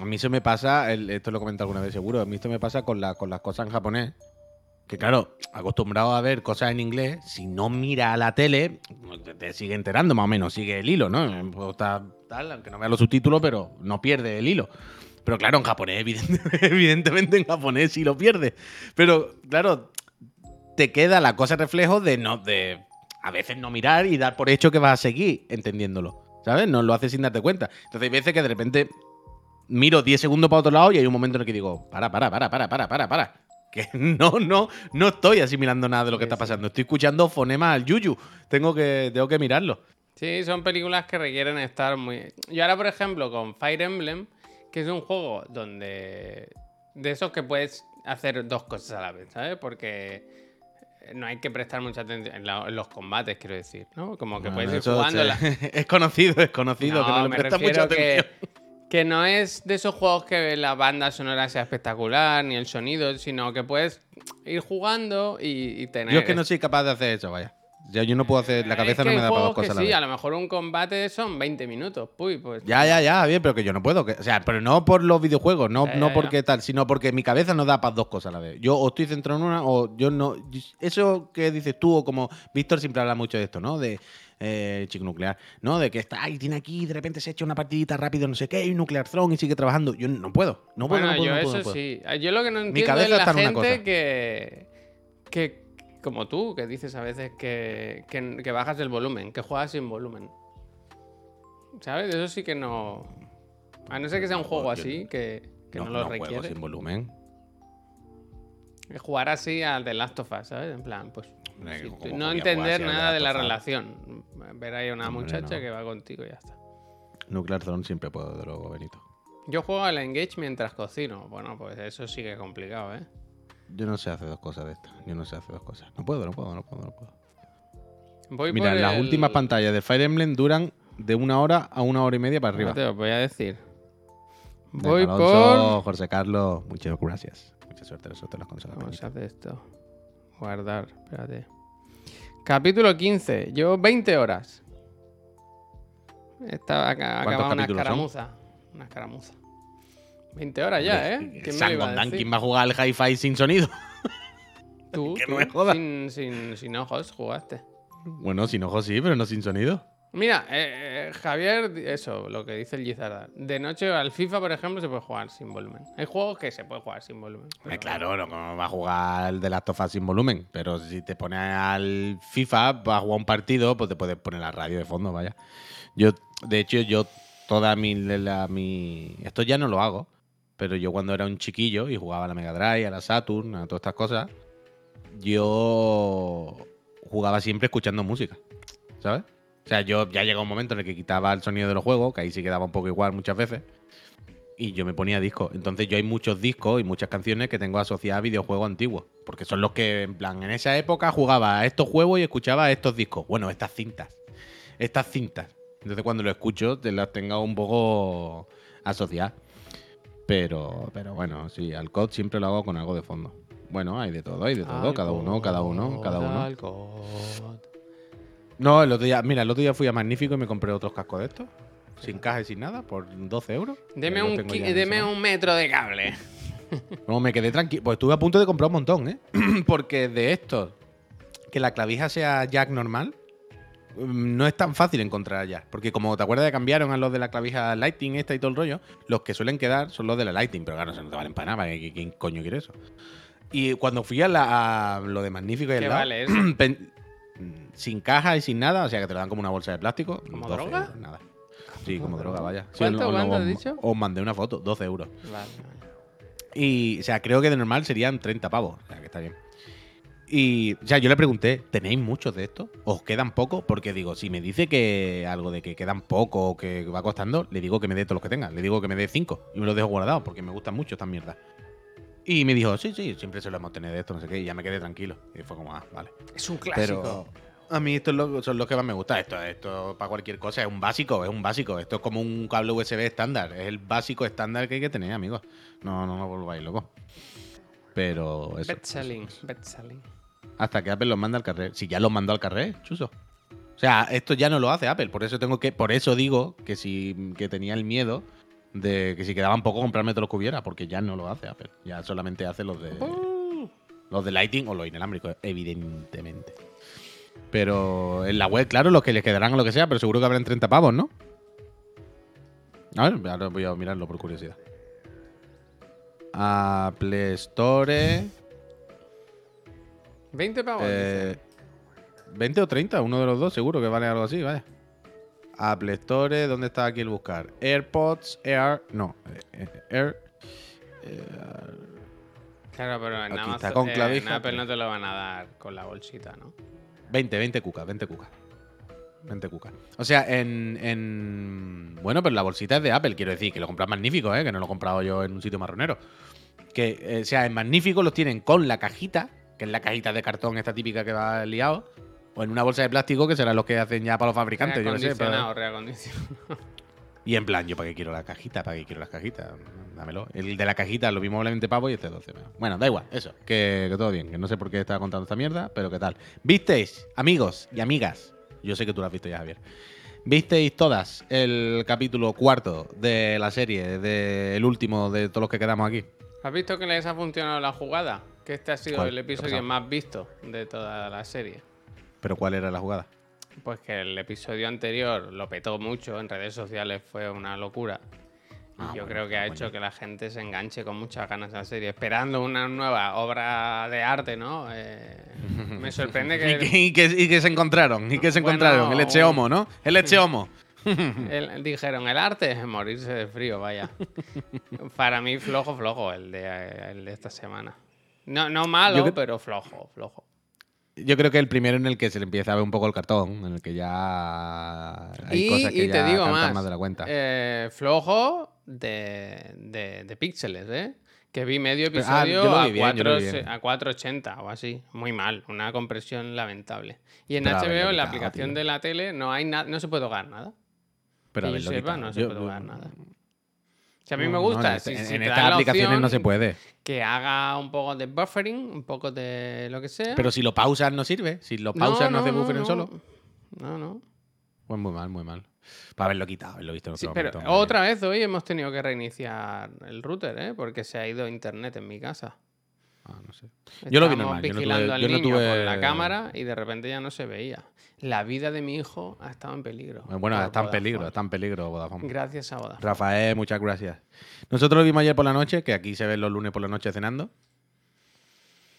A mí eso me pasa, esto lo he comentado alguna vez seguro, a mí esto me pasa con, la- con las cosas en japonés. Que claro, acostumbrado a ver cosas en inglés, si no mira la tele, te, sigue enterando más o menos, sigue el hilo, ¿no? Estar tal, aunque no vea los subtítulos, pero no pierde el hilo. Pero claro, en japonés, evidente- evidentemente en japonés sí lo pierde. Pero claro, te queda la cosa reflejo de no, de a veces no mirar y dar por hecho que vas a seguir entendiéndolo. ¿Sabes? No lo haces sin darte cuenta. Entonces hay veces que de repente miro 10 segundos para otro lado y hay un momento en el que digo, para, para, para, para, para, para, para. Que no, no, no estoy asimilando nada de lo que Sí, está pasando. Estoy escuchando fonemas al yuyu. Tengo que, tengo que mirarlo. Sí, son películas que requieren estar muy. Yo ahora, por ejemplo, con Fire Emblem, que es un juego donde. De esos que puedes hacer dos cosas a la vez, ¿sabes? Porque no hay que prestar mucha atención en, la- en los combates, quiero decir, ¿no? Como que puedes ir jugando. la- es conocido, es conocido, que no le me presta mucha refiero que, que no es de esos juegos que la banda sonora sea espectacular, ni el sonido, sino que puedes ir jugando y, y tener. Yo es que no soy capaz de hacer eso, vaya. Ya yo no puedo hacer, la cabeza Es no me da para dos que cosas a la sí, vez. a lo mejor un combate son 20 minutos. Uy, pues. Ya, ya, ya, bien, pero que yo no puedo. que- o sea, pero no por los videojuegos, no, Ya, no ya, porque tal, sino porque mi cabeza no da para dos cosas a la vez. Yo o estoy centrado en una o yo no. Eso que dices tú, o como Víctor siempre habla mucho de esto, ¿no? De eh, chico nuclear, ¿no? De que está ahí, tiene aquí, de repente se echa una partidita rápido, no sé qué, y Nuclear Throne y sigue trabajando. Yo no puedo, no puedo, bueno, no puedo, yo no puedo, eso no puedo. sí. Yo lo que no entiendo cabeza es la está en una gente cosa. que, que. Como tú, que dices a veces que, que, que bajas el volumen, que juegas sin volumen. ¿Sabes? Eso sí que no. A no ser que sea un juego yo así, que, que no, lo juego requiere. sin volumen. Jugar así al de Last of Us, ¿sabes? En plan, pues. Hombre, sí, ¿cómo tú- voy no entender nada de la relación. Ver ahí a una Hombre, muchacha no. que va contigo y ya está. Nuclear Throne siempre puedo, de luego, Benito. Yo juego al Engage mientras cocino. Bueno, pues eso sí que es complicado, ¿eh? Yo no sé hacer dos cosas de estas. Yo no sé hacer dos cosas. No puedo, no puedo, no puedo, no puedo. Voy Mira, por las el- últimas pantallas de Fire Emblem duran de una hora a una hora y media para arriba. No te lo voy a decir. Voy Alonso, por. José Carlos, muchas gracias. Mucha suerte, suerte en las consolas. Vamos a hacer esto. Guardar, espérate. Capítulo 15. Llevo 20 horas. Estaba acá, ¿Cuántos acababa una son? escaramuza. Una escaramuza. 20 horas ya, ¿eh? ¿Quién me lo iba a decir? ¿quién va a jugar al hi-fi sin sonido? Tú, que no me jodas. Sin, sin, sin ojos jugaste. Bueno, sin ojos sí, pero no sin sonido. Mira, eh, eh, Javier, eso, lo que dice el Gizarda. De noche al FIFA, por ejemplo, se puede jugar sin volumen. Hay juegos que se puede jugar sin volumen. Eh, claro, no como va a jugar el de Last of Us sin volumen. Pero si te pones al FIFA, va a jugar un partido, pues te puedes poner la radio de fondo, vaya. Yo, de hecho, yo toda mi, la- mi... Esto ya no lo hago, pero yo cuando era un chiquillo y jugaba a la Mega Drive, a la Saturn, a todas estas cosas, yo jugaba siempre escuchando música, ¿sabes? O sea, yo ya llegó un momento en el que quitaba el sonido de los juegos, que ahí sí quedaba un poco igual muchas veces, y yo me ponía discos. Entonces yo hay muchos discos y muchas canciones que tengo asociadas a videojuegos antiguos, porque son los que, en plan, en esa época jugaba a estos juegos y escuchaba a estos discos. Bueno, estas cintas. Estas cintas. Entonces cuando lo escucho, te las tengo un poco asociadas. Pero, pero bueno, sí, al COD siempre lo hago con algo de fondo. Bueno, hay de todo, hay de todo, cada uno, cada uno, cada uno. No, el otro día, mira, el otro día fui a Magnífico y me compré otros cascos de estos, sin caja y sin nada, por 12 euros. Deme, un, deme un metro de cable. No, me quedé tranquilo. Pues estuve a punto de comprar un montón, ¿eh? Porque de estos, que la clavija sea jack normal, no es tan fácil encontrar jack. Porque como te acuerdas de cambiaron a los de la clavija Lighting esta y todo el rollo, los que suelen quedar son los de la Lighting. Pero claro, se no te valen para nada. ¿Qui- ¿Quién coño quiere eso? Y cuando fui a, la- a lo de Magnífico y al ¿Qué lado, vale eso? pen- sin caja y sin nada, o sea que te lo dan como una bolsa de plástico. ¿Como 12 droga? euros, nada. Sí, como droga, vaya. Sí, ¿Cuánto, has dicho? Os mandé una foto, 12 euros. Vale. Y, o sea, creo que de normal serían 30 pavos. O sea, que está bien. Y, sea, yo le pregunté, ¿tenéis muchos de estos? ¿Os quedan pocos? Porque digo, si me dice que algo de que quedan poco o que va costando, le digo que me dé todos los que tenga. Le digo que me dé 5 y me los dejo guardados porque me gustan mucho estas mierdas. Y me dijo, sí, sí, siempre se lo hemos tenido de esto, no sé qué. Y ya me quedé tranquilo. Y fue como, ah, vale. Es un clásico. Pero a mí estos lo- son los que más me gustan. Esto, esto para cualquier cosa es un básico, es un básico. Esto es como un cable USB estándar. Es el básico estándar que hay que tener, amigos. No, no nos volváis locos. Pero eso. Best selling, best selling. Hasta que Apple los manda al carrer. Si ya los mandó al carrer, chuso. O sea, esto ya no lo hace Apple. Por eso tengo que. Por eso digo que si que tenía el miedo de que si quedaban poco comprarme todos los que hubiera. Porque ya no lo hace Apple. Ya solamente hace los de. Los de Lighting o los inalámbricos, evidentemente. Pero en la web, claro, los que les quedarán o lo que sea, pero seguro que habrán 30 pavos, ¿no? A ver, ahora voy a mirarlo por curiosidad. Apple Store. 20 pavos. eh, dice. 20 o 30, uno de los dos, seguro que vale algo así, vaya. Apple Store, ¿dónde está aquí el buscar? AirPods, Air. No, eh, eh, Air. Claro, pero en, Amazon, está con eh, en Apple no te lo van a dar con la bolsita, ¿no? 20, 20 cucas, 20 cucas. 20 cucas. O sea, en, en- Bueno, pero la bolsita es de Apple, quiero decir, que lo compras magnífico, ¿eh? Que no lo he comprado yo en un sitio marronero. Que, eh, o sea, en magnífico los tienen con la cajita, que es la cajita de cartón esta típica que va liado, o en una bolsa de plástico, que serán los que hacen ya para los fabricantes, yo no sé. Pero- reacondicionado. Y en plan, ¿yo para qué quiero la cajita? ¿Para qué quiero las cajitas? Dámelo. El de la cajita lo mismo 20 pavos y este 12. Bueno, da igual, eso. Que, que todo bien. Que no sé por qué estaba contando esta mierda, pero qué tal. ¿Visteis, amigos y amigas? Yo sé que tú lo has visto ya, Javier. ¿Visteis todas el capítulo cuarto de la serie, del último de todos los que quedamos aquí? ¿Has visto que les ha funcionado la jugada? Que este ha sido ¿Cuál? el ¿Qué ha episodio más visto de toda la serie. ¿Pero cuál era la jugada? Pues que el episodio anterior lo petó mucho, en redes sociales fue una locura. Y Ah, yo bueno, creo que ha hecho que la gente se enganche con muchas ganas a la serie, esperando una nueva obra de arte, ¿no? Eh, me sorprende ¿Y que y que- y que se encontraron? ¿Y que se Bueno, encontraron? El eche un- homo, ¿no? El eche homo. el- dijeron el arte es morirse de frío, vaya. Para mí flojo, flojo el de, el de esta semana. No, no malo, Yo pero flojo, flojo. Yo creo que el primero en el que se le empieza a ver un poco el cartón, en el que ya hay y, cosas que y ya te digo cantan más, de la cuenta. eh, flojo de, de, de píxeles, ¿eh? Que vi medio Pero- ah, episodio yo a, bien, yo lo vi 4, bien. a 480 o así. Muy mal, una compresión lamentable. Y en Pero HBO, en la aplicación tío. de la tele, no hay nada, no se puede tocar nada. Pero que yo haberlo sepa, no se Yo- puede yo- tocar nada. Si a mí no, me no, gusta, en, si- en- si en te estas aplicaciones no se puede. Que haga un poco de buffering, un poco de lo que sea. Pero si lo pausas no sirve. Si lo pausas no, hace buffering solo. No, no. Pues muy mal, muy mal. Para haberlo quitado, haberlo visto en Sí, otro pero momento, hombre. otra vez hoy hemos tenido que reiniciar el router, ¿eh? Porque se ha ido internet en mi casa. Ah, no sé. Yo lo vi normal, yo no tuve- al yo no niño tuve- con la cámara y de repente ya no se veía. La vida de mi hijo ha estado en peligro. Bueno, está en peligro, está en peligro Vodafone. Gracias a Vodafone. Rafael, muchas gracias. Nosotros lo vimos ayer por la noche, que aquí se ven los lunes por la noche cenando.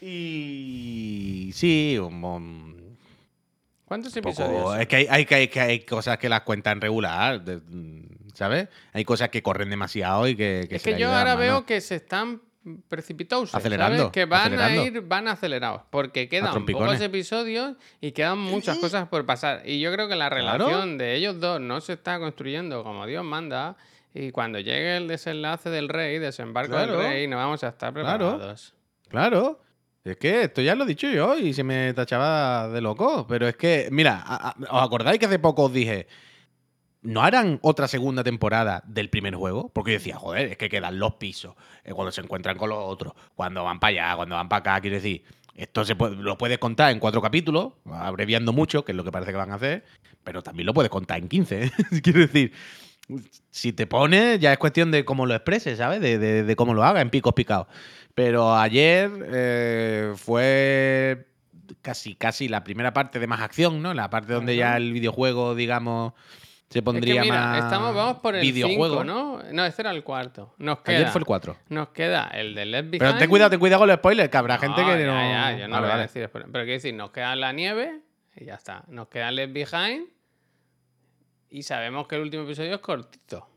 Y sí, un, un ¿Cuántos poco- episodios? Es que hay, hay, hay- que hay cosas que las cuentan regular. de- ¿sabes? Hay cosas que corren demasiado y que... es se que yo ahora veo que se están precipitosos, Acelerando, ¿sabes? Que van acelerando. a ir, van acelerados, porque quedan pocos episodios y quedan muchas cosas por pasar. Y yo creo que la Claro. relación de ellos dos no se está construyendo como Dios manda. Y cuando llegue el desenlace del rey, desembarco Claro. del rey, no vamos a estar Claro. preparados. Claro. Es que esto ya lo he dicho yo y se me tachaba de loco. Pero es que, mira, ¿os acordáis que hace poco os dije, ¿no harán otra segunda temporada del primer juego? Porque yo decía, joder, es que quedan los pisos, eh, cuando se encuentran con los otros, cuando van para allá, cuando van para acá, quiero decir, esto se puede- lo puedes contar en cuatro capítulos, abreviando mucho, que es lo que parece que van a hacer, pero también lo puedes contar en 15. ¿eh? quiero decir, si te pones, ya es cuestión de cómo lo expreses, ¿sabes? De, de- de cómo lo haga en picos picados. Pero ayer eh, fue casi, casi la primera parte de más acción, ¿no? La parte donde ya el videojuego, digamos, se Es pondría que mira, más. estamos, vamos por el videojuego. 5, ¿no? No, este era el cuarto. Nos queda, Ayer fue el 4. nos queda el de Left Behind. Pero ten cuidado, ten cuidado con los spoilers, que habrá gente que ya, no. ya, yo no Vale, voy a decir, pero, quiero decir, nos queda la nieve y ya está. Nos queda Left Behind y sabemos que el último episodio es cortito.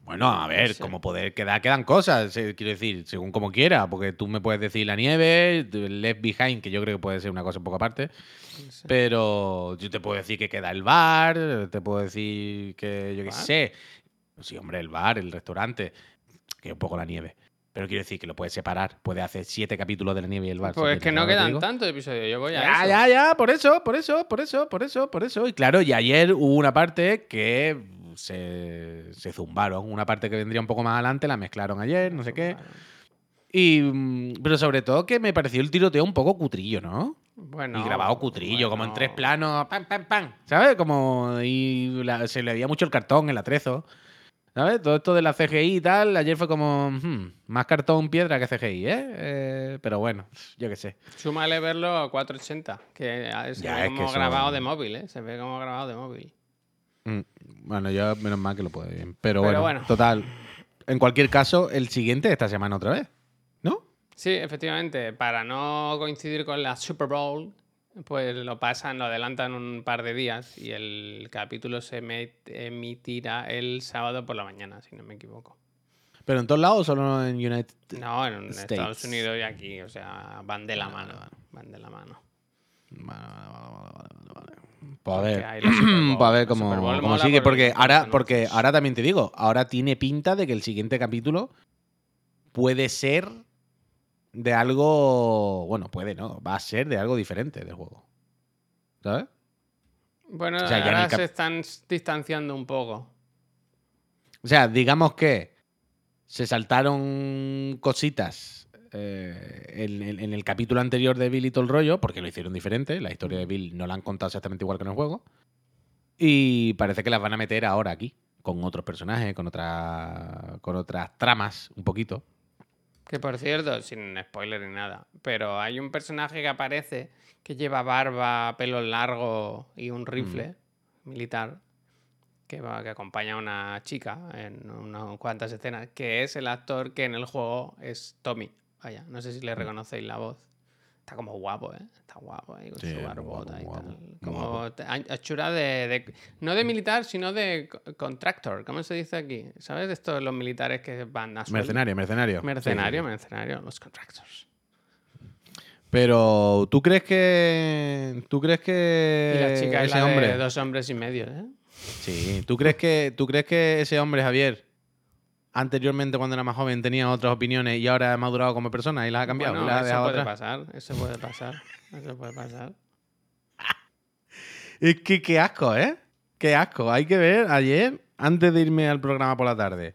Bueno, a ver, sé. como poder quedar, quedan cosas, quiero decir, según como quiera, porque tú me puedes decir la nieve, Left Behind, que yo creo que puede ser una cosa un poco aparte, Pero yo te puedo decir que queda el bar, te puedo decir que, yo qué sé, sí, hombre, el bar, el restaurante, que un poco la nieve, pero quiero decir que lo puedes separar, puedes hacer siete capítulos de la nieve y el bar. Pues es que no ¿sabes lo quedan tantos episodios. Yo voy a Ya, eso. ya, ya, por eso, por eso, por eso, por eso, por eso. Y claro, y ayer hubo una parte que se, se zumbaron. Una parte que vendría un poco más adelante, la mezclaron ayer, no sé qué. Y, mm, pero sobre todo que me pareció el tiroteo un poco cutrillo, ¿no? Bueno, y grabado cutrillo, como en tres planos, pam, pam, pam. ¿Sabes? Como. Y la- se le veía mucho el cartón, el atrezo. ¿Sabes? Todo esto de la CGI y tal, ayer fue como. hmm, más cartón piedra que CGI, ¿eh? Eh, Pero bueno, yo qué sé. Súmale verlo a 480, que se Ya, ve es como grabado de móvil, ¿eh? Se ve como grabado de móvil. Mm, Bueno, yo menos mal que lo puedo bien. Pero, Pero bueno, bueno. total. En cualquier caso, el siguiente esta semana otra vez. Sí, efectivamente, para no coincidir con la Super Bowl, pues lo pasan, lo adelantan un par de días y el capítulo se emitirá el sábado por la mañana, si no me equivoco. Pero en todos lados o solo en United. No, en States. Estados Unidos y aquí, o sea, van de la mano, van de la mano. Vale, vale, vale, vale, vale, vale. Pues ver. Bowl. Pues a ver cómo, cómo mola sigue. por Porque ahora, porque ahora también te digo, ahora tiene pinta de que el siguiente capítulo puede ser de algo. Bueno, puede, ¿no? Va a ser de algo diferente del juego. ¿Sabes? Bueno, O sea, ahora se están distanciando un poco. O sea, digamos que se saltaron cositas eh, en, en- en el capítulo anterior de Bill y todo el rollo, porque lo hicieron diferente. La historia de Bill no la han contado exactamente igual que en el juego. Y parece que las van a meter ahora aquí, con otros personajes, con, otra, con otras tramas, un poquito. Que por cierto, sin spoiler ni nada, pero hay un personaje que aparece que lleva barba, pelo largo y un rifle militar que, va, que acompaña a una chica en unas cuantas escenas, que es el actor que en el juego es Tommy. Vaya, no sé si le reconocéis la voz. Está como guapo, ¿eh? Está guapo ahí con Sí, su barbota guapo, y tal. guapo, Como guapo. hechura de, de- No de militar, sino de co- contractor. ¿Cómo se dice aquí? ¿Sabes? Esto de los militares que van a sueldo? Mercenario, mercenario. Mercenario, sí, mercenario, los contractors. Pero, ¿tú crees que. ¿Tú crees que. y la chica es ese la de hombre. dos hombres y medio, ¿eh? Sí. ¿Tú crees que, ¿Tú crees que ese hombre, Javier, anteriormente cuando era más joven tenía otras opiniones y ahora ha madurado como persona y las ha cambiado? Bueno, y las ha eso puede pasar, eso puede pasar, eso puede pasar. Es que qué asco, ¿eh? Qué asco. Hay que ver, ayer, antes de irme al programa por la tarde,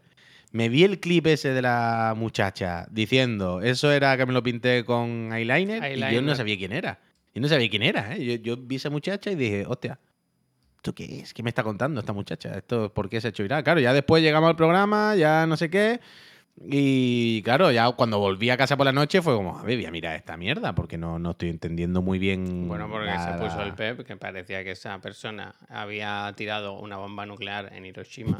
me vi el clip ese de la muchacha diciendo, eso era que me lo pinté con eyeliner, y yo no sabía quién era. Yo no sabía quién era, ¿eh? Yo, yo vi a esa muchacha y dije, hostia, ¿esto qué es? ¿Qué me está contando esta muchacha? ¿Esto por qué se ha hecho viral? Claro, ya después llegamos al programa, ya no sé qué. Y claro, ya cuando volví a casa por la noche fue como, a ver, voy a mirar esta mierda, porque no, no estoy entendiendo muy bien. Bueno, porque se puso el PEP, que parecía que esa persona había tirado una bomba nuclear en Hiroshima.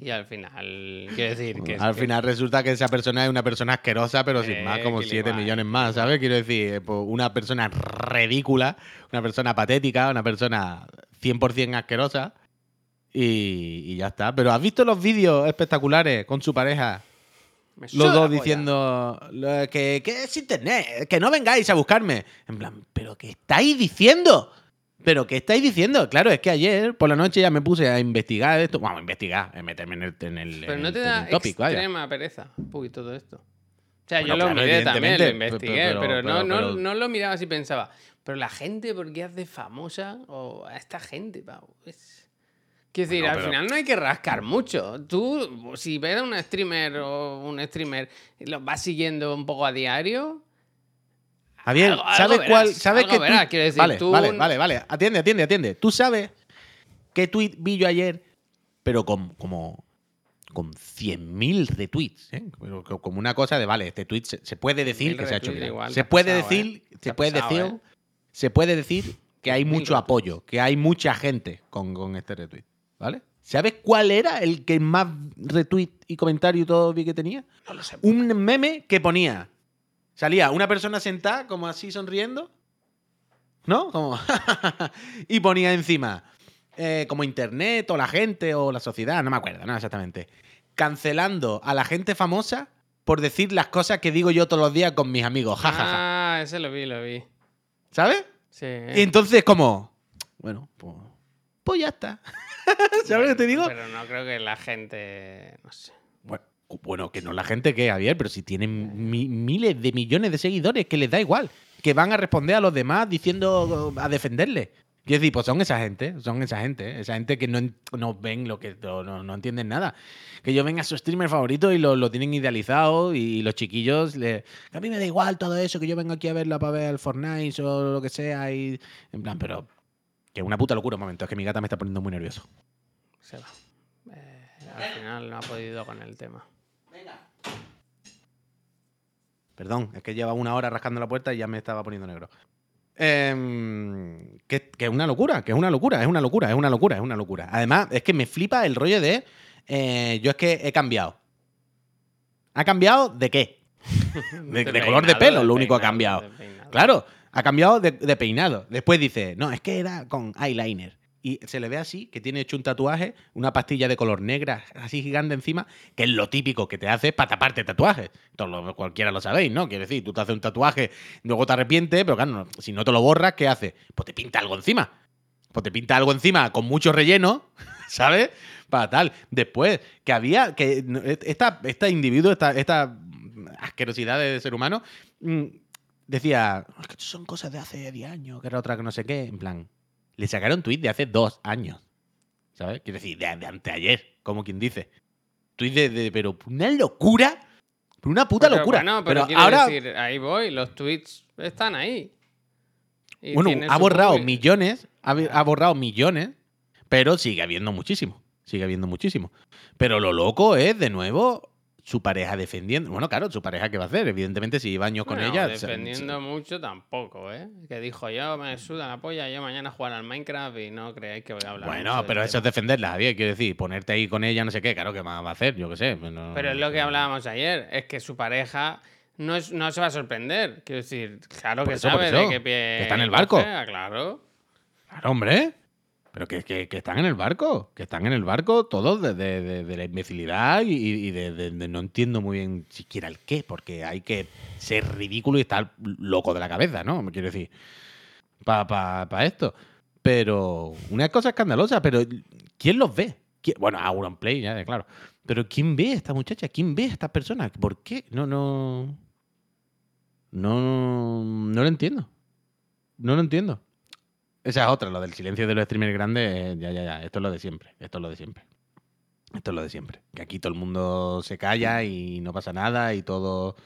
Y al final, quiero decir que... Al que- final resulta que esa persona es una persona asquerosa, pero sin más, como que le 7 va, millones más. ¿sabes? Quiero decir, eh, pues, una persona ridícula, una persona patética, una persona 100% asquerosa. Y, y ya está. Pero ¿has visto los vídeos espectaculares con su pareja? Me Los dos diciendo lo- que, que es internet, que no vengáis a buscarme. En plan, ¿pero qué estáis diciendo? ¿Pero qué estáis diciendo? Claro, es que ayer por la noche ya me puse a investigar esto. Vamos, a investigar, a meterme en el, en el, Pero en no el te da vaya. extrema pereza, un poquito todo esto. O sea, Bueno, yo lo claro, miré también, lo investigué, pero- pero, no, pero- no, no lo miraba así pensaba. Pero la gente, ¿por qué hace famosa o a esta gente, pavo? Es- Quiero decir, Bueno, al pero- final no hay que rascar mucho. Tú, si ves a un streamer o un streamer y lo vas siguiendo un poco a diario, Javier, Algo- algo ¿sabes verás, cuál? ¿Sabes qué verás, tweet- decir, vale, tú- vale, vale, vale. Atiende, atiende, atiende. ¿Tú sabes qué tweet vi yo ayer? Pero como con 100.000 retweets, ¿eh? Como una cosa de, vale, este tweet se, se puede decir 100.000 que se ha hecho viral. igual, Se puede pasado, decir, ¿eh? Se puede pasado, decir, ¿eh? se puede decir que hay 100.000 mucho apoyo, que hay mucha gente con, con este retweet, ¿vale? ¿Sabes cuál era el que más retweet y comentario y todo vi que tenía? no lo sé. un meme que ponía. Salía una persona sentada, como así sonriendo. ¿No? Como. y ponía encima. Eh, como internet o la gente o la sociedad, no me acuerdo, no exactamente. Cancelando a la gente famosa por decir las cosas que digo yo todos los días con mis amigos. Ja, ja, ja. Ah, ese lo vi, lo vi. ¿Sabes? Sí. Y entonces, como. Bueno, pues. Pues ya está. ¿Sabes lo que te digo? Pero no creo que la gente. No sé. Bueno, bueno, que no la gente que, Javier, pero si tienen mi- miles de millones de seguidores, que les da igual. Que van a responder a los demás diciendo a defenderle. Quiero decir, pues son esa gente, son esa gente, ¿eh? esa gente que no, no ven lo que no, no- entienden nada. Que yo venga a su streamer favorito y lo, lo tienen idealizado y los chiquillos, le, que a mí me da igual todo eso, que yo vengo aquí a verla para ver el Fortnite o lo que sea. Y, en plan, pero que es una puta locura un momento, es que mi gata me está poniendo muy nervioso. Se va. Eh, al final no ha podido con el tema. Perdón, es que lleva una hora rascando la puerta y ya me estaba poniendo negro. Em, que, que es una locura, que es una locura, es una locura, es una locura, es una locura. Además, es que me flipa el rollo de. eh, yo es que he cambiado. ¿Ha cambiado de qué? De- de color de pelo, lo único que ha cambiado. peinado. Claro, ha cambiado de peinado. Después dice, no, es que era con eyeliner. Y se le ve así, que tiene hecho un tatuaje, una pastilla de color negra, así gigante encima, que es lo típico que te haces para taparte tatuajes. Cualquiera lo sabéis, ¿no? Quiero decir, tú te haces un tatuaje, luego te arrepientes, pero claro, si no te lo borras, ¿qué haces? Pues te pinta algo encima. Pues te pinta algo encima con mucho relleno, ¿sabes? Para tal. Después, que había, que esta, este individuo, esta, esta asquerosidad de ser humano, mm, decía, "Es que son cosas de hace 10 años, que era otra que no sé qué. En plan, le sacaron tweet de hace dos años. ¿Sabes? Quiero decir, de, de anteayer, como quien dice. Tweet de, de- pero una locura. Una puta Pero locura. Bueno, pero pero, quiero ahora, decir, ahí voy, los tweets están ahí. Y bueno, ha borrado público. millones, ha, ha borrado millones, pero sigue habiendo muchísimo. Sigue habiendo muchísimo. Pero lo loco es, de nuevo, su pareja defendiendo. Bueno, claro, su pareja, ¿qué va a hacer? Evidentemente, si lleva años con Bueno, ella. se- defendiendo mucho tampoco, ¿eh? Que dijo yo me suda la polla, yo mañana jugar al Minecraft y no creáis que voy a hablar. Bueno, pero eso es tema. defenderla, Javier. Quiero decir, ponerte ahí con ella, no sé qué, claro, ¿qué más va a hacer? Yo qué sé. no- Pero es lo que hablábamos ayer, es que su pareja no, es, no se va a sorprender. Quiero decir, claro Por que eso, sabe de qué pie. que está en el barco. cojea, claro. Claro, hombre. Pero que, que- que están en el barco. Que están en el barco todos de, de- de- la imbecilidad y, y de, no entiendo muy bien siquiera el qué, porque hay que ser ridículo y estar loco de la cabeza, ¿no? Me quiero decir. Para esto. Pero una cosa escandalosa, pero ¿quién los ve? ¿Quién- Bueno, Auronplay, ya, claro. Pero ¿quién ve a esta muchacha? ¿Quién ve a estas personas? ¿Por qué? No, no. No, no lo entiendo. No lo entiendo. Esa es otra, lo del silencio de los streamers grandes. eh, Ya, ya, ya. Esto es lo de siempre. Esto es lo de siempre. Esto es lo de siempre. Que aquí todo el mundo se calla y no pasa nada y todo.